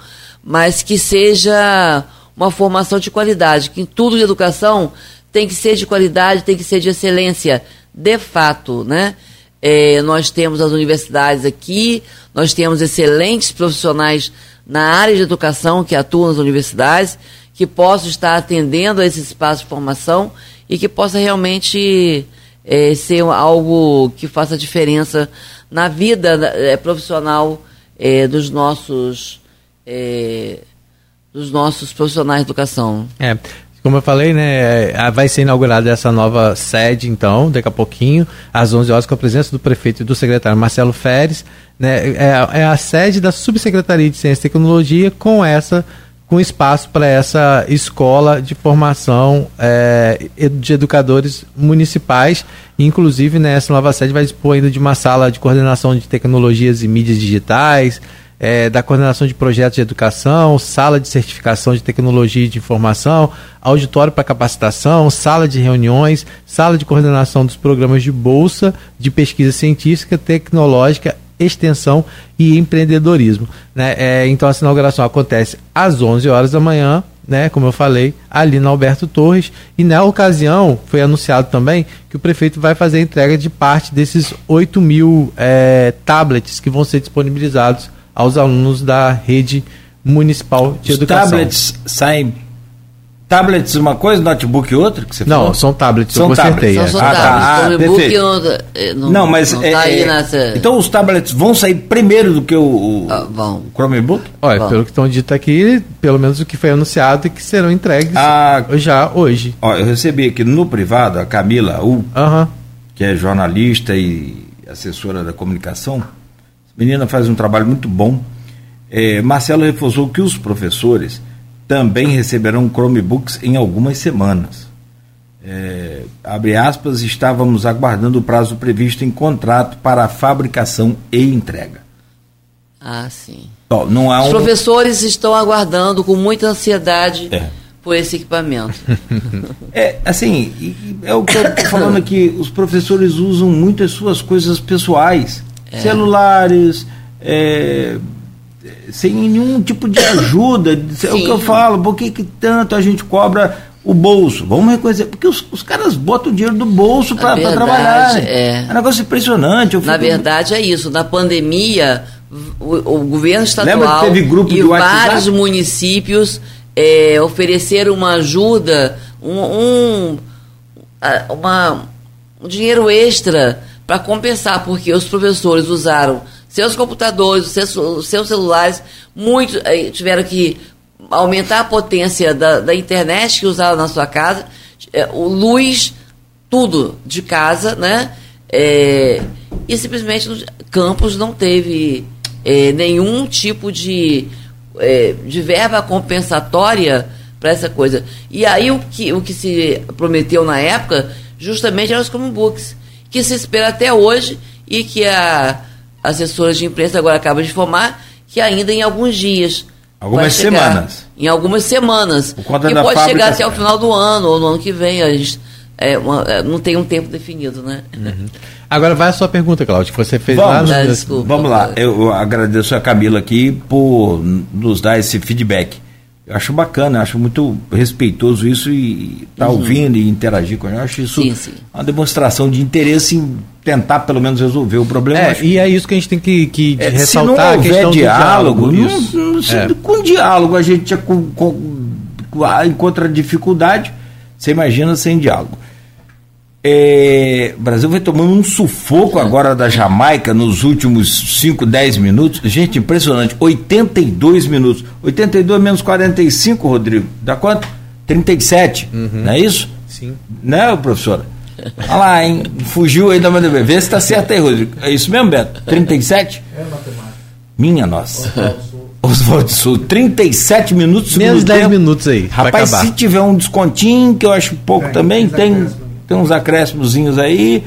mas que seja uma formação de qualidade, que em tudo de educação tem que ser de qualidade, tem que ser de excelência, de fato, né? É, nós temos as universidades aqui, nós temos excelentes profissionais na área de educação que atuam nas universidades, que possam estar atendendo a esse espaço de formação e que possa realmente é, ser algo que faça diferença na vida é, profissional é, dos nossos é, dos nossos profissionais de educação. É, como eu falei, né, é, vai ser inaugurada essa nova sede, então, daqui a pouquinho, às 11 horas, com a presença do prefeito e do secretário Marcelo Feres. Né, é, é a sede da Subsecretaria de Ciência e Tecnologia com essa com espaço para essa escola de formação é, de educadores municipais. Inclusive, né, essa nova sede vai dispor ainda de uma sala de coordenação de tecnologias e mídias digitais, é, da coordenação de projetos de educação, sala de certificação de tecnologia e de informação, auditório para capacitação, sala de reuniões, sala de coordenação dos programas de bolsa, de pesquisa científica, tecnológica, extensão e empreendedorismo. Né? É, então, essa inauguração acontece às 11 horas da manhã, né, como eu falei, ali na Alberto Torres. E na ocasião foi anunciado também que o prefeito vai fazer a entrega de parte desses 8 mil é, tablets que vão ser disponibilizados aos alunos da rede municipal de Os educação. tablets saem Tablets uma coisa, notebook outra que você Não, falou? são tablets, São eu consertei. tablets. São é. Ah, tá. Ah, não, eh, não, Não, mas não é, tá aí é, nessa... então os tablets vão sair primeiro do que o, o- Ah, vão. o Chromebook? Olha, Bom. pelo que estão dito aqui, pelo menos o que foi anunciado é que serão entregues Ah. já hoje. Ó, eu recebi aqui no privado a Camila U, Aham. que é jornalista e assessora da comunicação. Menina faz um trabalho muito bom. É, Marcelo reforçou que os professores também receberão Chromebooks em algumas semanas. É, abre aspas, estávamos aguardando o prazo previsto em contrato para a fabricação e entrega. Ah, sim. Não há Os um, professores estão aguardando com muita ansiedade É. por esse equipamento. É, assim, é o que eu estou falando aqui, os professores usam muito as suas coisas pessoais, celulares, é, sem nenhum tipo de ajuda. É o que eu Sim. falo, por que, que tanto a gente cobra o bolso? Vamos reconhecer, porque os, os caras botam o dinheiro do bolso para trabalhar. é. um negócio impressionante. Na verdade é isso. Na pandemia, o, o governo estadual e vários municípios eh, ofereceram uma ajuda, um, um, uma- um dinheiro extra para compensar, porque os professores usaram seus computadores, seus, seus celulares, muitos eh, tiveram que aumentar a potência da, da internet que usaram na sua casa, eh, o luz, tudo de casa, né? É, e simplesmente no Campos não teve é, nenhum tipo de, é, de verba compensatória para essa coisa. E aí o que, o que se prometeu na época justamente eram os Chromebooks, que se espera até hoje e que a assessora de imprensa agora acaba de informar que ainda em alguns dias. Algumas chegar. semanas. Em algumas semanas. Por conta e da pode chegar até o final do ano ou no ano que vem. A gente, é, uma- é, não tem um tempo definido, né? Agora vai a sua pergunta, Cláudio, que você fez Vamos. lá Ah, no. desculpa. Vamos lá, eu, eu agradeço a Camila aqui por nos dar esse feedback. Eu acho bacana, eu acho muito respeitoso isso e estar ouvindo e interagir com a gente. Eu acho isso Uhum. Sim, sim. uma demonstração de interesse em tentar pelo menos resolver o problema. É, e é isso que a gente tem que, que É, se ressaltar não a houver questão diálogo, do não- diálogo. Isso. não- se- É. com diálogo a gente já com, com- encontra dificuldade, você imagina sem diálogo. É, o Brasil vai tomando um sufoco agora da Jamaica nos últimos 5, 10 minutos. Gente, impressionante. 82 minutos. 82 menos 45, Rodrigo. Dá quanto? 37. Não é isso? Sim. Né, professora? Olha lá, hein? Fugiu aí da maneira. Vê se tá certo aí, Rodrigo. É isso mesmo, Beto? 37? É matemática. Minha nossa. Oswaldo Sul, 37 minutos. Menos segundo 10 tempo. minutos aí. Rapaz, acabar. se tiver um descontinho, que eu acho pouco também, tem, tem uns acréscimozinhos aí.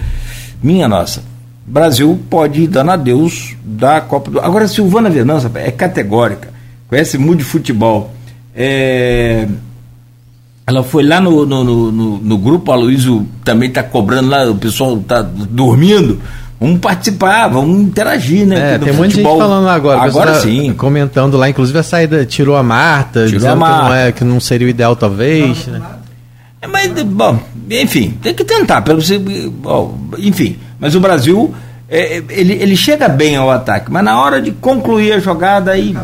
Minha nossa. Brasil pode ir dando adeus da Copa do. Agora, Silvana Venança é categórica. Conhece muito de futebol. É, ela foi lá no, no, no, no- grupo, a Luísio também está cobrando lá, o pessoal está dormindo. Vamos participar, vamos interagir, né? É, tem um monte de gente falando lá agora. Agora tá sim. Comentando lá, inclusive a saída tirou a Marta, Tirou dizendo a Que, não Marta. é, que não seria o ideal, talvez. né? É, Mas, bom, enfim, tem que tentar. Pelo, enfim, mas o Brasil, é, ele, ele chega bem ao ataque, mas na hora de concluir a jogada, aí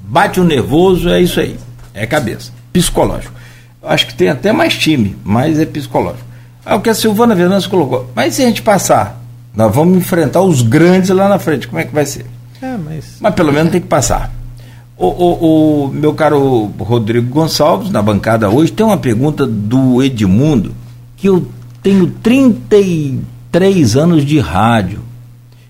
bate o nervoso, é isso aí. É cabeça. Psicológico. Eu acho que tem até mais time, mas é psicológico. É o que a Silvana Venâncio colocou. Mas se a gente passar, nós vamos enfrentar os grandes lá na frente. Como é que vai ser? É, mas. Mas pelo menos tem que passar. O, o- o meu caro Rodrigo Gonçalves, na bancada hoje, tem uma pergunta do Edmundo, que eu tenho 33 anos de rádio.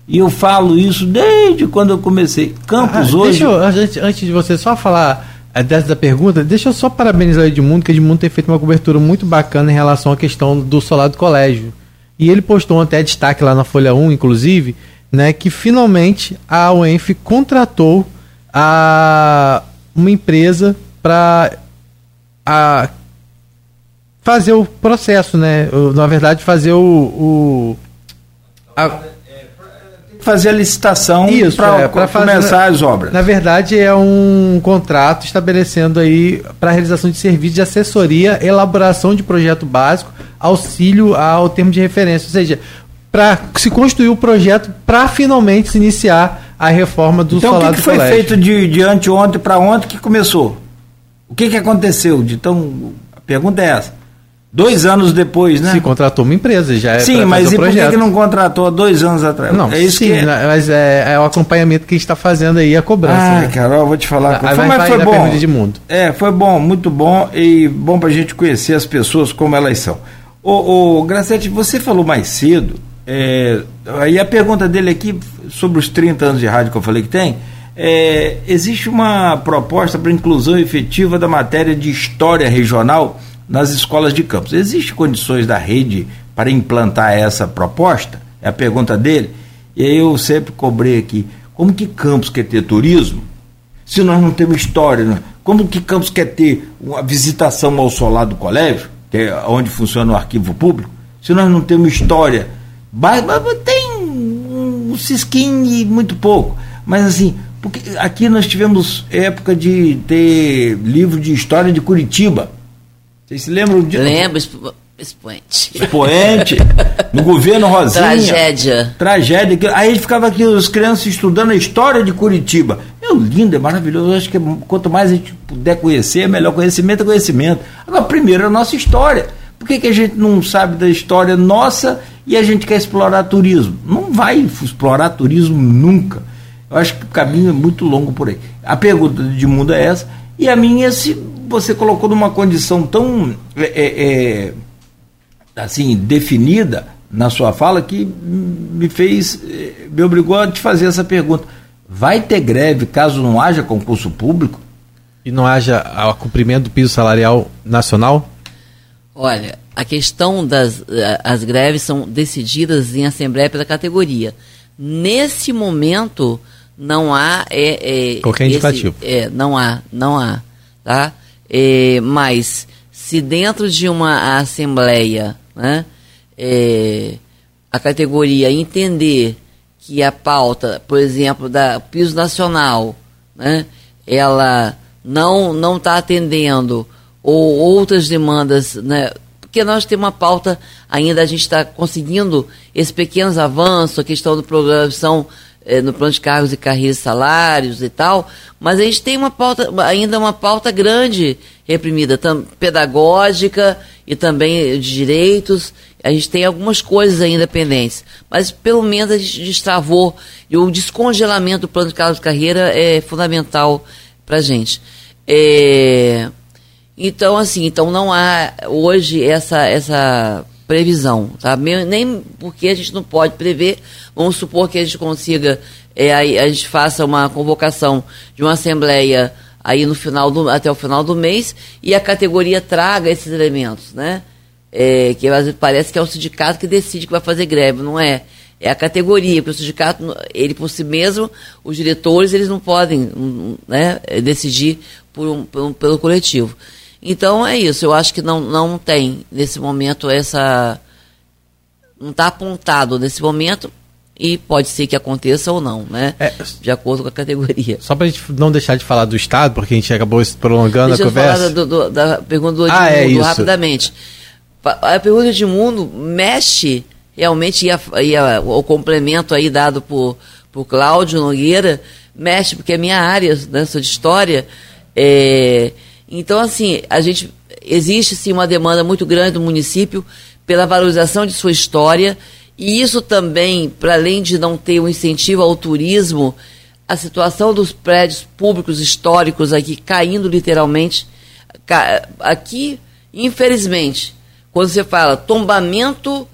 E eu falo isso desde quando eu comecei. Campos Ah, hoje. Eu, antes, antes de você só falar eh, dessa pergunta, deixa eu só parabenizar o Edmundo, que o Edmundo tem feito uma cobertura muito bacana em relação à questão do solar do colégio. E ele postou até destaque lá na Folha 1, inclusive, né, que finalmente a UENF contratou a uma empresa para fazer o processo, né? o- Na verdade, fazer o, o a- fazer a licitação para é, começar as obras. Na verdade, é um contrato estabelecendo aí para realização de serviço de assessoria, elaboração de projeto básico, auxílio ao termo de referência, ou seja, para se construir o projeto para finalmente se iniciar a reforma do então, o que, salário que foi colégio. feito de, de anteontem para ontem que começou? O que, que aconteceu de tão pergunta é essa. Dois anos depois, né? Se contratou uma empresa, já é Sim, mas e por que, que não contratou há dois anos atrás? Não, é isso sim, que... mas é, é, o acompanhamento que a gente está fazendo aí, a cobrança. Ai, né? Carol, vou te falar. Aí foi, mas foi bom. De mundo. É, foi bom, muito bom e bom para a gente conhecer as pessoas como elas são. Ô, ô Gracete, você falou mais cedo, é, aí a pergunta dele aqui sobre os 30 anos de rádio que eu falei que tem, é, existe uma proposta para inclusão efetiva da matéria de história regional nas escolas de campus. Existem condições da rede para implantar essa proposta? É a pergunta dele. E aí eu sempre cobrei aqui, como que Campos quer ter turismo se nós não temos história? Né? Como que Campos quer ter uma visitação ao solar do colégio, que é onde funciona o arquivo público, se nós não temos história? Tem um cisquinho e muito pouco. Mas assim, porque aqui nós tivemos época de ter livro de história de Curitiba. Vocês se lembram disso? Lembro, expoente. Expoente, no governo Rosinha. Tragédia. Tragédia. Aí ficava aqui os crianças estudando a história de Curitiba. É lindo, é maravilhoso. Eu acho que quanto mais a gente puder conhecer, melhor conhecimento é conhecimento. Agora, primeiro, a nossa história. Por que, que a gente não sabe da história nossa e a gente quer explorar turismo? Não vai explorar turismo nunca. Eu acho que o caminho é muito longo por aí. A pergunta de mundo é essa, e a minha é se você colocou numa condição tão é, é, é, assim definida na sua fala que me fez, é, me obrigou a te fazer essa pergunta. Vai ter greve caso não haja concurso público? E não haja o cumprimento do piso salarial nacional? Olha, a questão das as greves são decididas em assembleia pela categoria. Nesse momento, não há é, é, qualquer indicativo. é, não há, não há, tá? É, mas se dentro de uma assembleia, né, é, a categoria entender que a pauta, por exemplo, da piso nacional, né, ela não não está atendendo ou outras demandas, né, porque nós temos uma pauta ainda a gente está conseguindo esses pequenos avanços, a questão do programação é, no plano de cargos e carreiras salários e tal, mas a gente tem uma pauta, ainda uma pauta grande reprimida, tam, pedagógica e também de direitos. A gente tem algumas coisas ainda pendentes, mas pelo menos a gente destravou e o descongelamento do plano de cargos e carreira é fundamental para a gente. É, então, assim, então não há hoje essa, essa previsão, tá? Nem porque a gente não pode prever, vamos supor que a gente consiga, é, a, gente faça uma convocação de uma assembleia aí no final do, até o final do mês e a categoria traga esses elementos, né? É, que parece que é o sindicato que decide que vai fazer greve, não é? É a categoria, porque o sindicato, ele por si mesmo, os diretores, eles não podem né, decidir por um, por, pelo coletivo. Então é isso, eu acho que não, não tem nesse momento essa. Não está apontado nesse momento e pode ser que aconteça ou não, né? É, de acordo com a categoria. Só para a gente não deixar de falar do Estado, porque a gente acabou prolongando Deixa a conversa. Do, do, da pergunta do Edmundo ah, é rapidamente. A pergunta de Edmundo mexe realmente, e, a, e a, o complemento aí dado por, por Cláudio Nogueira, mexe, porque é minha área, né, sou de história, é, então, assim, a gente existe sim uma demanda muito grande do município pela valorização de sua história e isso também, para além de não ter um incentivo ao turismo, a situação dos prédios públicos históricos aqui caindo literalmente. Aqui, infelizmente, quando você fala tombamento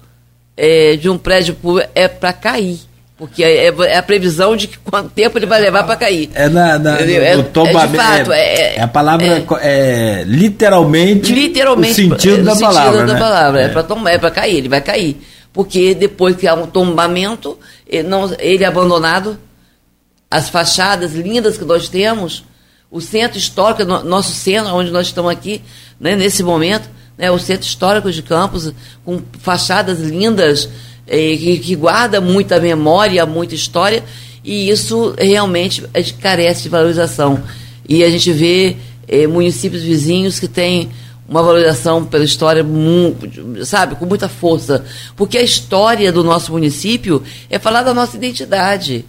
é, de um prédio público, é para cair. Porque é, é, a previsão de que quanto tempo ele vai levar para cair. É na, na é, no tombamento. É, fato, é, é, a palavra é, literalmente, literalmente o sentido da sentido palavra. Da né? palavra. É, é para cair, ele vai cair. Porque depois que há um tombamento, ele, não, ele é abandonado, as fachadas lindas que nós temos, o centro histórico, nosso centro, onde nós estamos aqui, né, nesse momento, né, o centro histórico de Campos, com fachadas lindas é, que, guarda muita memória, muita história, e isso realmente carece de valorização. E a gente vê é, municípios vizinhos que têm uma valorização pela história, sabe, com muita força. Porque a história do nosso município é falar da nossa identidade.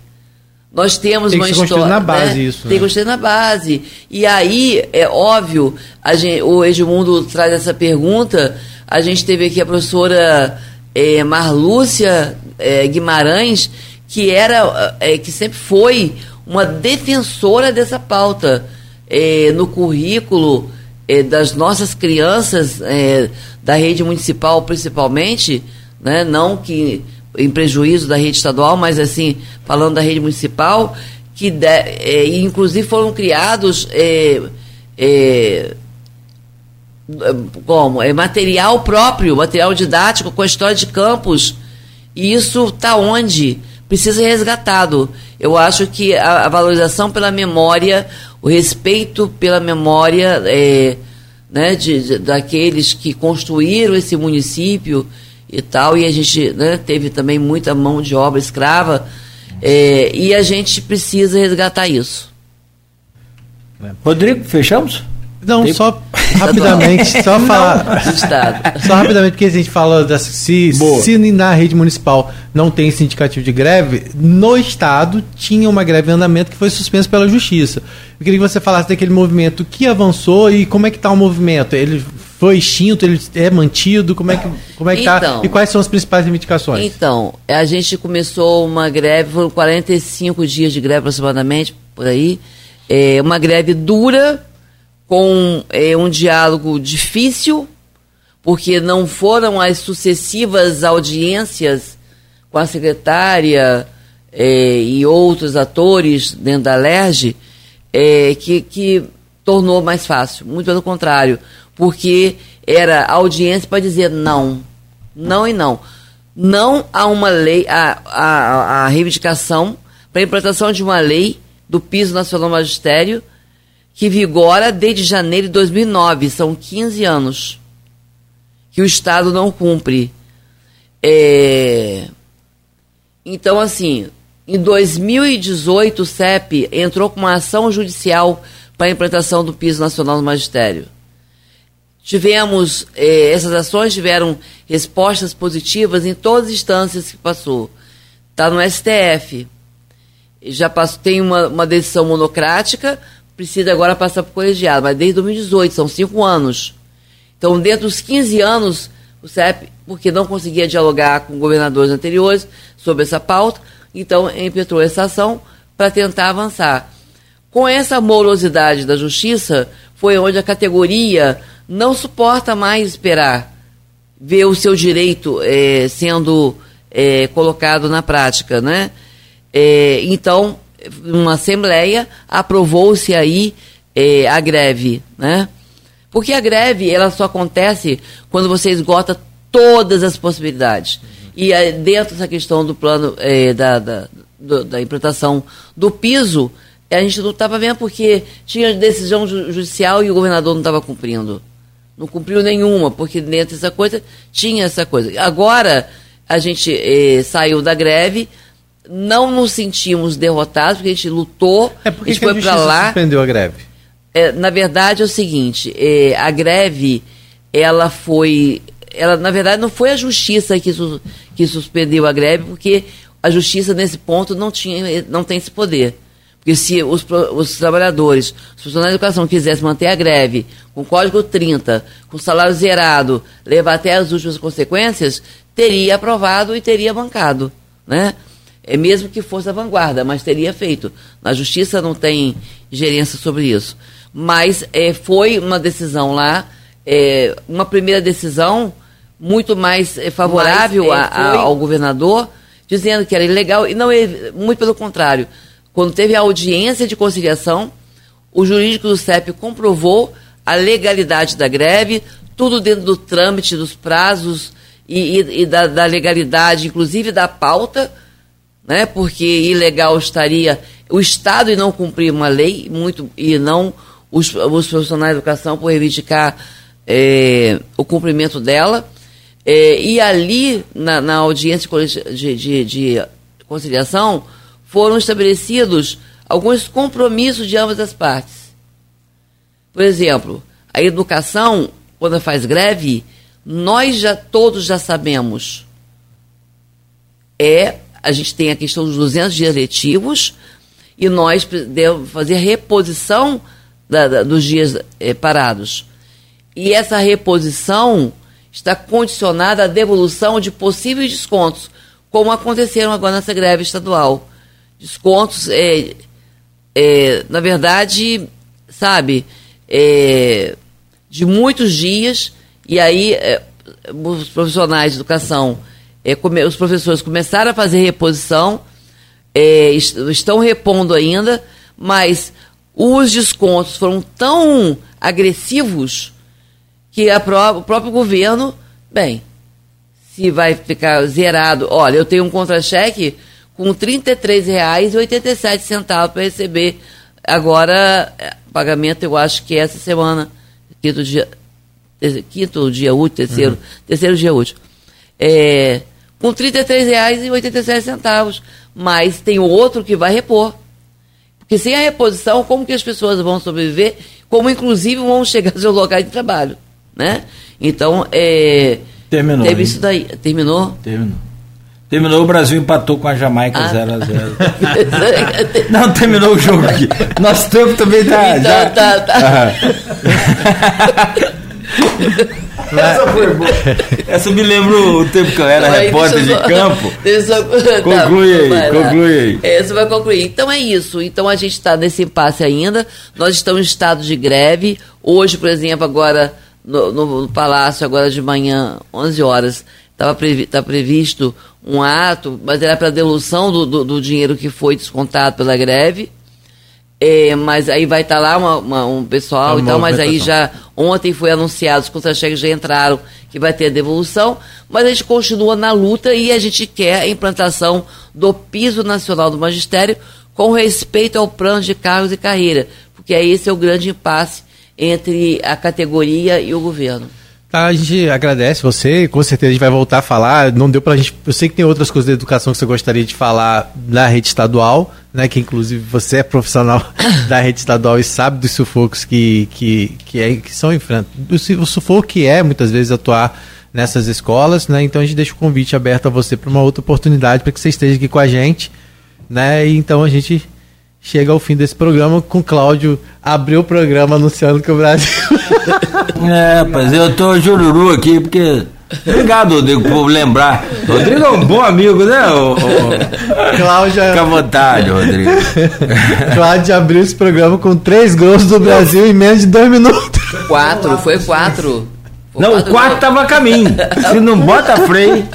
Nós temos tem uma que ser história. na base né? isso. Tem que né? construir na base. E aí, é óbvio, gente, o Edmundo traz essa pergunta. A gente teve aqui a professora é, Marlúcia é, Guimarães, que era, é, que sempre foi uma defensora dessa pauta é, no currículo é, das nossas crianças é, da rede municipal, principalmente, né? Não que em prejuízo da rede estadual, mas assim falando da rede municipal, que de, inclusive foram criados é, como é material próprio, material didático com a história de campos. E isso está onde precisa ser resgatado. Eu acho que a, a, valorização pela memória, o respeito pela memória é, né, de, de, daqueles que construíram esse município e tal, e a gente né, teve também muita mão de obra escrava, é, e a gente precisa resgatar isso. Rodrigo, fechamos? Não, Tem... só rapidamente, só falar. só rapidamente, porque a gente fala da, se, se na rede municipal não tem esse indicativo de greve, no estado tinha uma greve em andamento que foi suspensa pela justiça. Eu queria que você falasse daquele movimento que avançou e como é que está o movimento. Ele foi extinto, ele é mantido, como é que como é que tá? então, tá? E quais são as principais reivindicações? Então, a gente começou uma greve, foram 45 dias de greve aproximadamente, por aí. É uma greve dura, com é, um diálogo difícil, porque não foram as sucessivas audiências com a secretária é, e outros atores dentro da LERJ é, que, que tornou mais fácil. Muito pelo contrário, porque era audiência para dizer não, não e não. Não a uma lei, a, a, a reivindicação para a implantação de uma lei do piso nacional magistério que vigora desde janeiro de 2009, são 15 anos que o Estado não cumpre. É... Então, assim, em 2018, o CEP entrou com uma ação judicial para a implantação do piso nacional no magistério. Tivemos, eh, essas ações tiveram respostas positivas em todas as instâncias que passou. Está no STF. Já passou, tem uma, uma decisão monocrática, precisa agora passar para o colegiado, mas desde 2018, são cinco anos. Então, dentro dos 15 anos, o CEP, porque não conseguia dialogar com governadores anteriores sobre essa pauta, então impetrou essa ação para tentar avançar. Com essa morosidade da justiça, foi onde a categoria não suporta mais esperar ver o seu direito é, sendo é, colocado na prática, né? É, então, uma assembleia aprovou-se aí é, a greve, né? Porque a greve ela só acontece quando você esgota todas as possibilidades. E é, dentro dessa questão do plano é, da, da, do, da implantação do piso, a gente não estava vendo porque tinha decisão judicial e o governador não estava cumprindo. Não cumpriu nenhuma, porque dentro dessa coisa tinha essa coisa. Agora a gente eh, saiu da greve, não nos sentimos derrotados, porque a gente lutou, é porque a gente foi para lá. suspendeu a greve? É, na verdade é o seguinte, é, a greve, ela foi. Ela, na verdade, não foi a justiça que, su, que suspendeu a greve, porque a justiça, nesse ponto, não, tinha, não tem esse poder. Porque se os, os trabalhadores, os funcionários de educação quisessem manter a greve com código 30, com salário zerado, levar até as últimas consequências, teria aprovado e teria bancado. Né? É mesmo que fosse a vanguarda, mas teria feito. Na justiça não tem gerência sobre isso. Mas é, foi uma decisão lá, é, uma primeira decisão muito mais é, favorável mas, a, a, ao governador, dizendo que era ilegal, e não, muito pelo contrário. Quando teve a audiência de conciliação, o jurídico do CEP comprovou a legalidade da greve, tudo dentro do trâmite, dos prazos e, e, e da, da legalidade, inclusive da pauta, né? porque ilegal estaria o Estado e não cumprir uma lei, muito e não os, os profissionais de educação por reivindicar é, o cumprimento dela. É, e ali, na, na audiência de, de, de, conciliação, foram estabelecidos alguns compromissos de ambas as partes. Por exemplo, a educação, quando faz greve, nós já todos já sabemos. É, a gente tem a questão dos 200 dias letivos, e nós devemos fazer reposição da, da, dos dias eh, parados. E essa reposição está condicionada à devolução de possíveis descontos, como aconteceram agora nessa greve estadual. Descontos, é, é, na verdade, sabe, é, de muitos dias, e aí é, os profissionais de educação, é, come, os professores começaram a fazer reposição, é, estão repondo ainda, mas os descontos foram tão agressivos que pró o próprio governo, bem, se vai ficar zerado, olha, eu tenho um contra-cheque com R$ 33,87 para receber agora é, pagamento, eu acho que é essa semana, quinto dia, quinto dia útil, terceiro, uhum. terceiro dia útil. É, com R$ 33,87, mas tem outro que vai repor. Porque sem a reposição, como que as pessoas vão sobreviver? Como, inclusive, vão chegar aos seus locais de trabalho, né? Então, é... Terminou. Teve isso daí. Terminou? Terminou. Terminou, o Brasil empatou com a Jamaica 0x0. Ah. Não, terminou o jogo aqui. Nosso tempo também tá. Então, já... tá, tá. Essa foi boa. Essa me lembra o tempo que eu era então, repórter de campo. Só... Conclui aí, vai conclui aí. Essa vai concluir. Então é isso. Então a gente está nesse impasse ainda. Nós estamos em estado de greve. Hoje, por exemplo, agora no, no, no Palácio, agora de manhã, 11 horas, estava previ, tá previsto um ato, mas era para devolução do, do, do dinheiro que foi descontado pela greve. É, mas aí vai estar tá lá uma, uma, um pessoal é e tal, mas aí já ontem foi anunciado, os contra-cheques já entraram, que vai ter a devolução, mas a gente continua na luta e a gente quer a implantação do piso nacional do magistério com respeito ao plano de cargos e carreira, porque aí esse é o grande impasse entre a categoria e o governo. Tá, a gente agradece você, com certeza a gente vai voltar a falar. Não deu pra gente. Eu sei que tem outras coisas da educação que você gostaria de falar na rede estadual, né? Que inclusive você é profissional da rede estadual e sabe dos sufocos que, que, que, é, que são enfrentados. O sufoco que é, muitas vezes, atuar nessas escolas, né? Então a gente deixa o convite aberto a você para uma outra oportunidade para que você esteja aqui com a gente, né? E então a gente chega ao fim desse programa com o Cláudio abriu o programa anunciando que o Brasil. é, rapaz, eu tô jururu aqui porque. Obrigado, Rodrigo, por lembrar. Rodrigo é um bom amigo, né? O, o... Cláudio. Fica à vontade, Rodrigo. Cláudio abriu esse programa com três gols do Brasil em menos de dois minutos. Quatro, foi quatro. Foi não, quatro o quarto tava a caminho. Se não bota freio.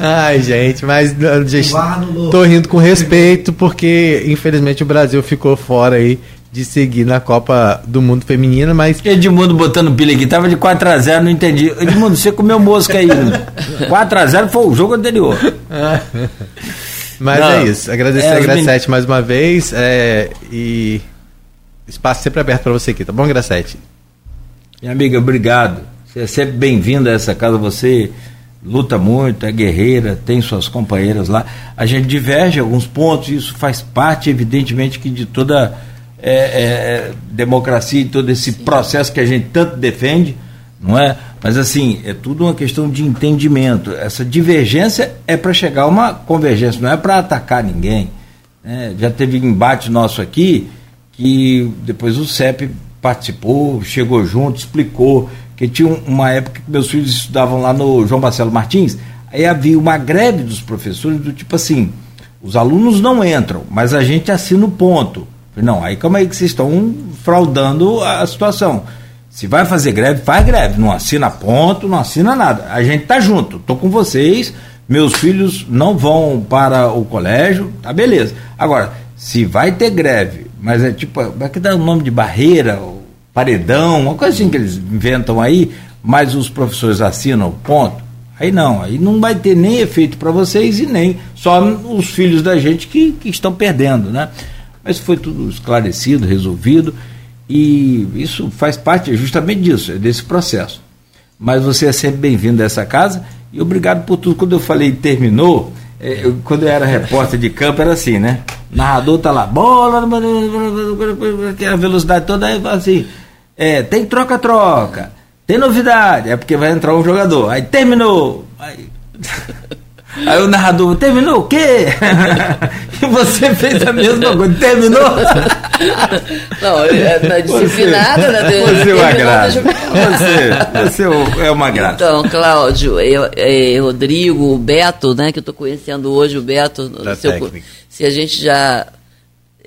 Ai, gente, mas gente, tô rindo com respeito porque infelizmente o Brasil ficou fora aí de seguir na Copa do Mundo Feminina, mas. Edmundo botando pilha aqui, tava de 4x0, não entendi. Edmundo, você comeu mosca aí. 4x0 foi o jogo anterior. mas não, é isso. Agradecer é, a Gracete mais uma vez. É, e espaço sempre aberto para você aqui, tá bom, Gracete? Minha amiga, obrigado. Você é sempre bem-vindo a essa casa. Você luta muito, é guerreira, tem suas companheiras lá. A gente diverge alguns pontos, isso faz parte, evidentemente, que de toda é, é, democracia e todo esse processo que a gente tanto defende, não é? Mas assim, é tudo uma questão de entendimento. Essa divergência é para chegar a uma convergência, não é para atacar ninguém. Né? Já teve embate nosso aqui que depois o CEP participou, chegou junto, explicou que tinha uma época que meus filhos estudavam lá no João Marcelo Martins, aí havia uma greve dos professores do tipo assim, os alunos não entram, mas a gente assina o ponto. Não, aí calma aí que vocês estão fraudando a situação. Se vai fazer greve, faz greve. Não assina ponto, não assina nada. A gente tá junto, tô com vocês. Meus filhos não vão para o colégio, tá beleza. Agora, se vai ter greve, mas é tipo, vai que dá o nome de barreira, paredão, uma coisa assim que eles inventam aí, mas os professores assinam ponto. Aí não, aí não vai ter nem efeito para vocês e nem só os filhos da gente que, que estão perdendo, né? Mas foi tudo esclarecido, resolvido e isso faz parte justamente disso, é desse processo. Mas você é sempre bem-vindo a essa casa e obrigado por tudo. Quando eu falei terminou, é, eu, quando eu era repórter de campo era assim, né? Narrador tá lá, bola, a velocidade toda, aí assim, é, tem troca-troca. Tem novidade. É porque vai entrar um jogador. Aí terminou. Aí... Aí o narrador, terminou o quê? e você fez a mesma coisa, terminou? Não, é, é disciplinada, né? Você é uma graça. Você, você é uma graça. Então, Cláudio, eu, é, Rodrigo, Beto, né? Que eu estou conhecendo hoje, o Beto. Seu, se a gente já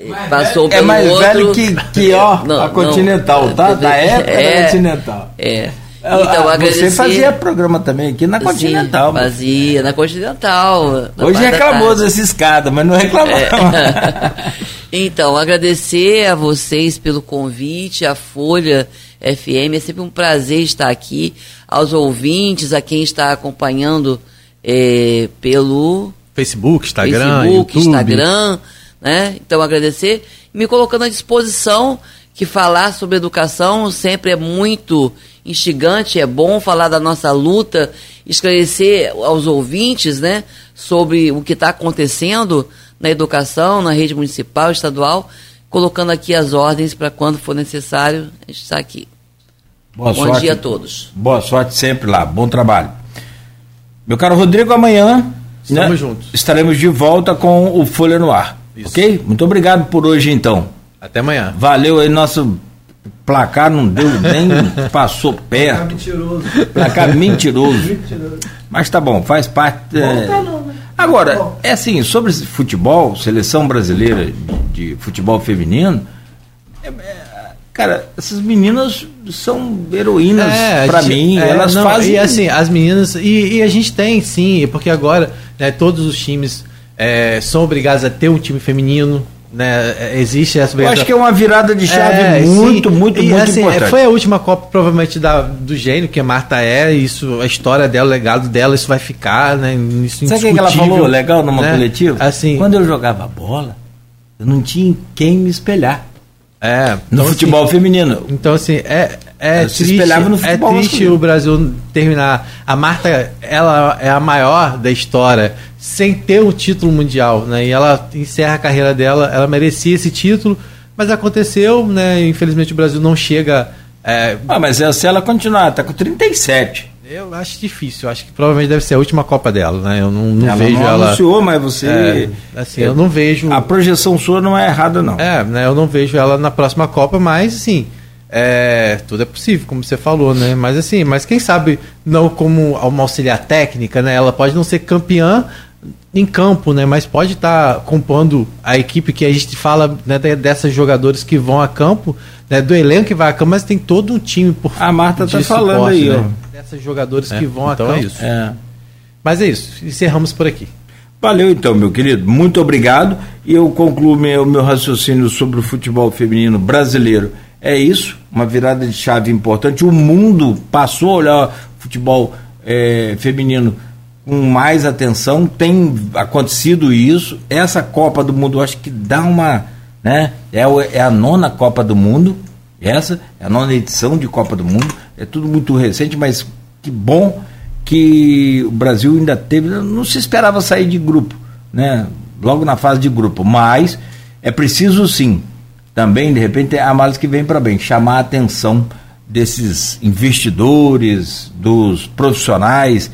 mais passou velho, pelo É mais outro, velho que, que ó, não, a Continental, não, tá? Da época é, da Continental. É. Então, ah, você fazia programa também aqui na Continental. Sim, fazia, na Continental. Na Hoje reclamou dessa escada, mas não reclamava. É. então, agradecer a vocês pelo convite, a Folha FM, é sempre um prazer estar aqui, aos ouvintes, a quem está acompanhando é, pelo Facebook, Instagram, Facebook, YouTube. Instagram, né? Então, agradecer e me colocando à disposição que falar sobre educação sempre é muito instigante, é bom falar da nossa luta, esclarecer aos ouvintes né, sobre o que está acontecendo na educação, na rede municipal, estadual, colocando aqui as ordens para quando for necessário, a gente está aqui. Boa bom sorte, dia a todos. Boa sorte sempre lá, bom trabalho. Meu caro Rodrigo, amanhã Estamos né, juntos. estaremos de volta com o Folha no Ar. Isso. Ok? Muito obrigado por hoje, então. Até amanhã. Valeu aí, nosso placar não deu nem passou perto. Placar mentiroso. Placar mentiroso. mentiroso. Mas tá bom, faz parte. É... Tá não, né? Agora, é assim, sobre futebol, seleção brasileira de, de futebol feminino, é, é, cara, essas meninas são heroínas é, para mim. É, elas não, fazem. E assim, as meninas. E, e, a gente tem, sim, porque agora né, todos os times é, são obrigados a ter um time feminino né, existe essa Eu acho que é uma virada de chave é, muito, sim. muito, e, muito assim, importante. Foi a última Copa, provavelmente, da, do gênio que a Marta é, isso, a história dela, o legado dela, isso vai ficar, né? Isso Sabe o que ela falou legal numa né? coletiva? Assim, Quando eu jogava bola, eu não tinha quem me espelhar. É, no então, futebol assim, feminino. Então, assim, é, é triste, é triste o Brasil terminar. A Marta, ela é a maior da história sem ter um título mundial, né? E ela encerra a carreira dela, ela merecia esse título, mas aconteceu, né? Infelizmente o Brasil não chega. É... Ah, mas se ela continuar, tá com 37. Eu acho difícil, acho que provavelmente deve ser a última Copa dela, né? Eu não, não ela vejo não ela. anunciou, mas você. É, assim, eu não vejo. A projeção sua não é errada, não. É, né? Eu não vejo ela na próxima Copa, mas assim. É, tudo é possível, como você falou, né? Mas assim, mas quem sabe não como uma auxiliar técnica, né? Ela pode não ser campeã em campo, né? Mas pode estar tá compondo a equipe que a gente fala né, dessas jogadores que vão a campo, né, do elenco que vai a campo, mas tem todo um time por A Marta tá falando aí, né? ó. Dessas jogadores é, que vão então a campo. É isso. É. Mas é isso. Encerramos por aqui. Valeu então, meu querido. Muito obrigado. E eu concluo meu, meu raciocínio sobre o futebol feminino brasileiro é isso, uma virada de chave importante. O mundo passou a olhar futebol é, feminino com mais atenção, tem acontecido isso. Essa Copa do Mundo, eu acho que dá uma. Né, é, é a nona Copa do Mundo, essa é a nona edição de Copa do Mundo. É tudo muito recente, mas que bom que o Brasil ainda teve. Não se esperava sair de grupo, né? Logo na fase de grupo, mas é preciso sim também, de repente, há males que vem para bem, chamar a atenção desses investidores, dos profissionais,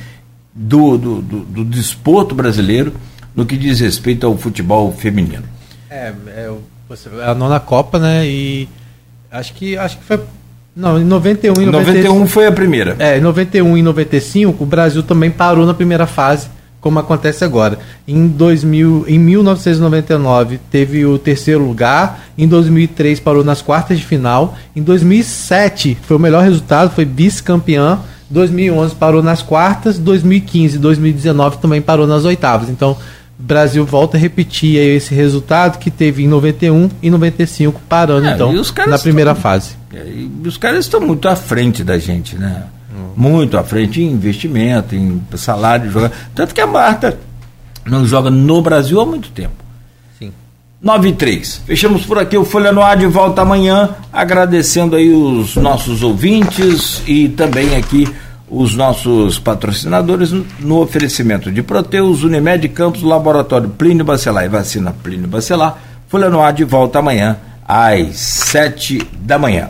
do, do, do, do desporto brasileiro no que diz respeito ao futebol feminino. É, é, é a nona Copa, né? E acho que acho que foi não, em 91 e 91 foi a primeira. É, em 91 e 95 o Brasil também parou na primeira fase como acontece agora. Em, 2000, em 1999 teve o terceiro lugar, em 2003 parou nas quartas de final, em 2007 foi o melhor resultado, foi vice-campeão, 2011 parou nas quartas, 2015 e 2019 também parou nas oitavas. Então, o Brasil volta a repetir esse resultado que teve em 91 e 95 parando é, então na primeira estão, fase. É, os caras estão muito à frente da gente, né? muito à frente em investimento, em salário de jogador. Tanto que a Marta não joga no Brasil há muito tempo. Sim. 9 e 3. Fechamos por aqui o Folha no Ar de volta amanhã, agradecendo aí os nossos ouvintes e também aqui os nossos patrocinadores no oferecimento de Proteus, Unimed Campos, Laboratório Plínio Bacelar e Vacina Plínio Bacelar. Folha no Ar de volta amanhã às 7 da manhã.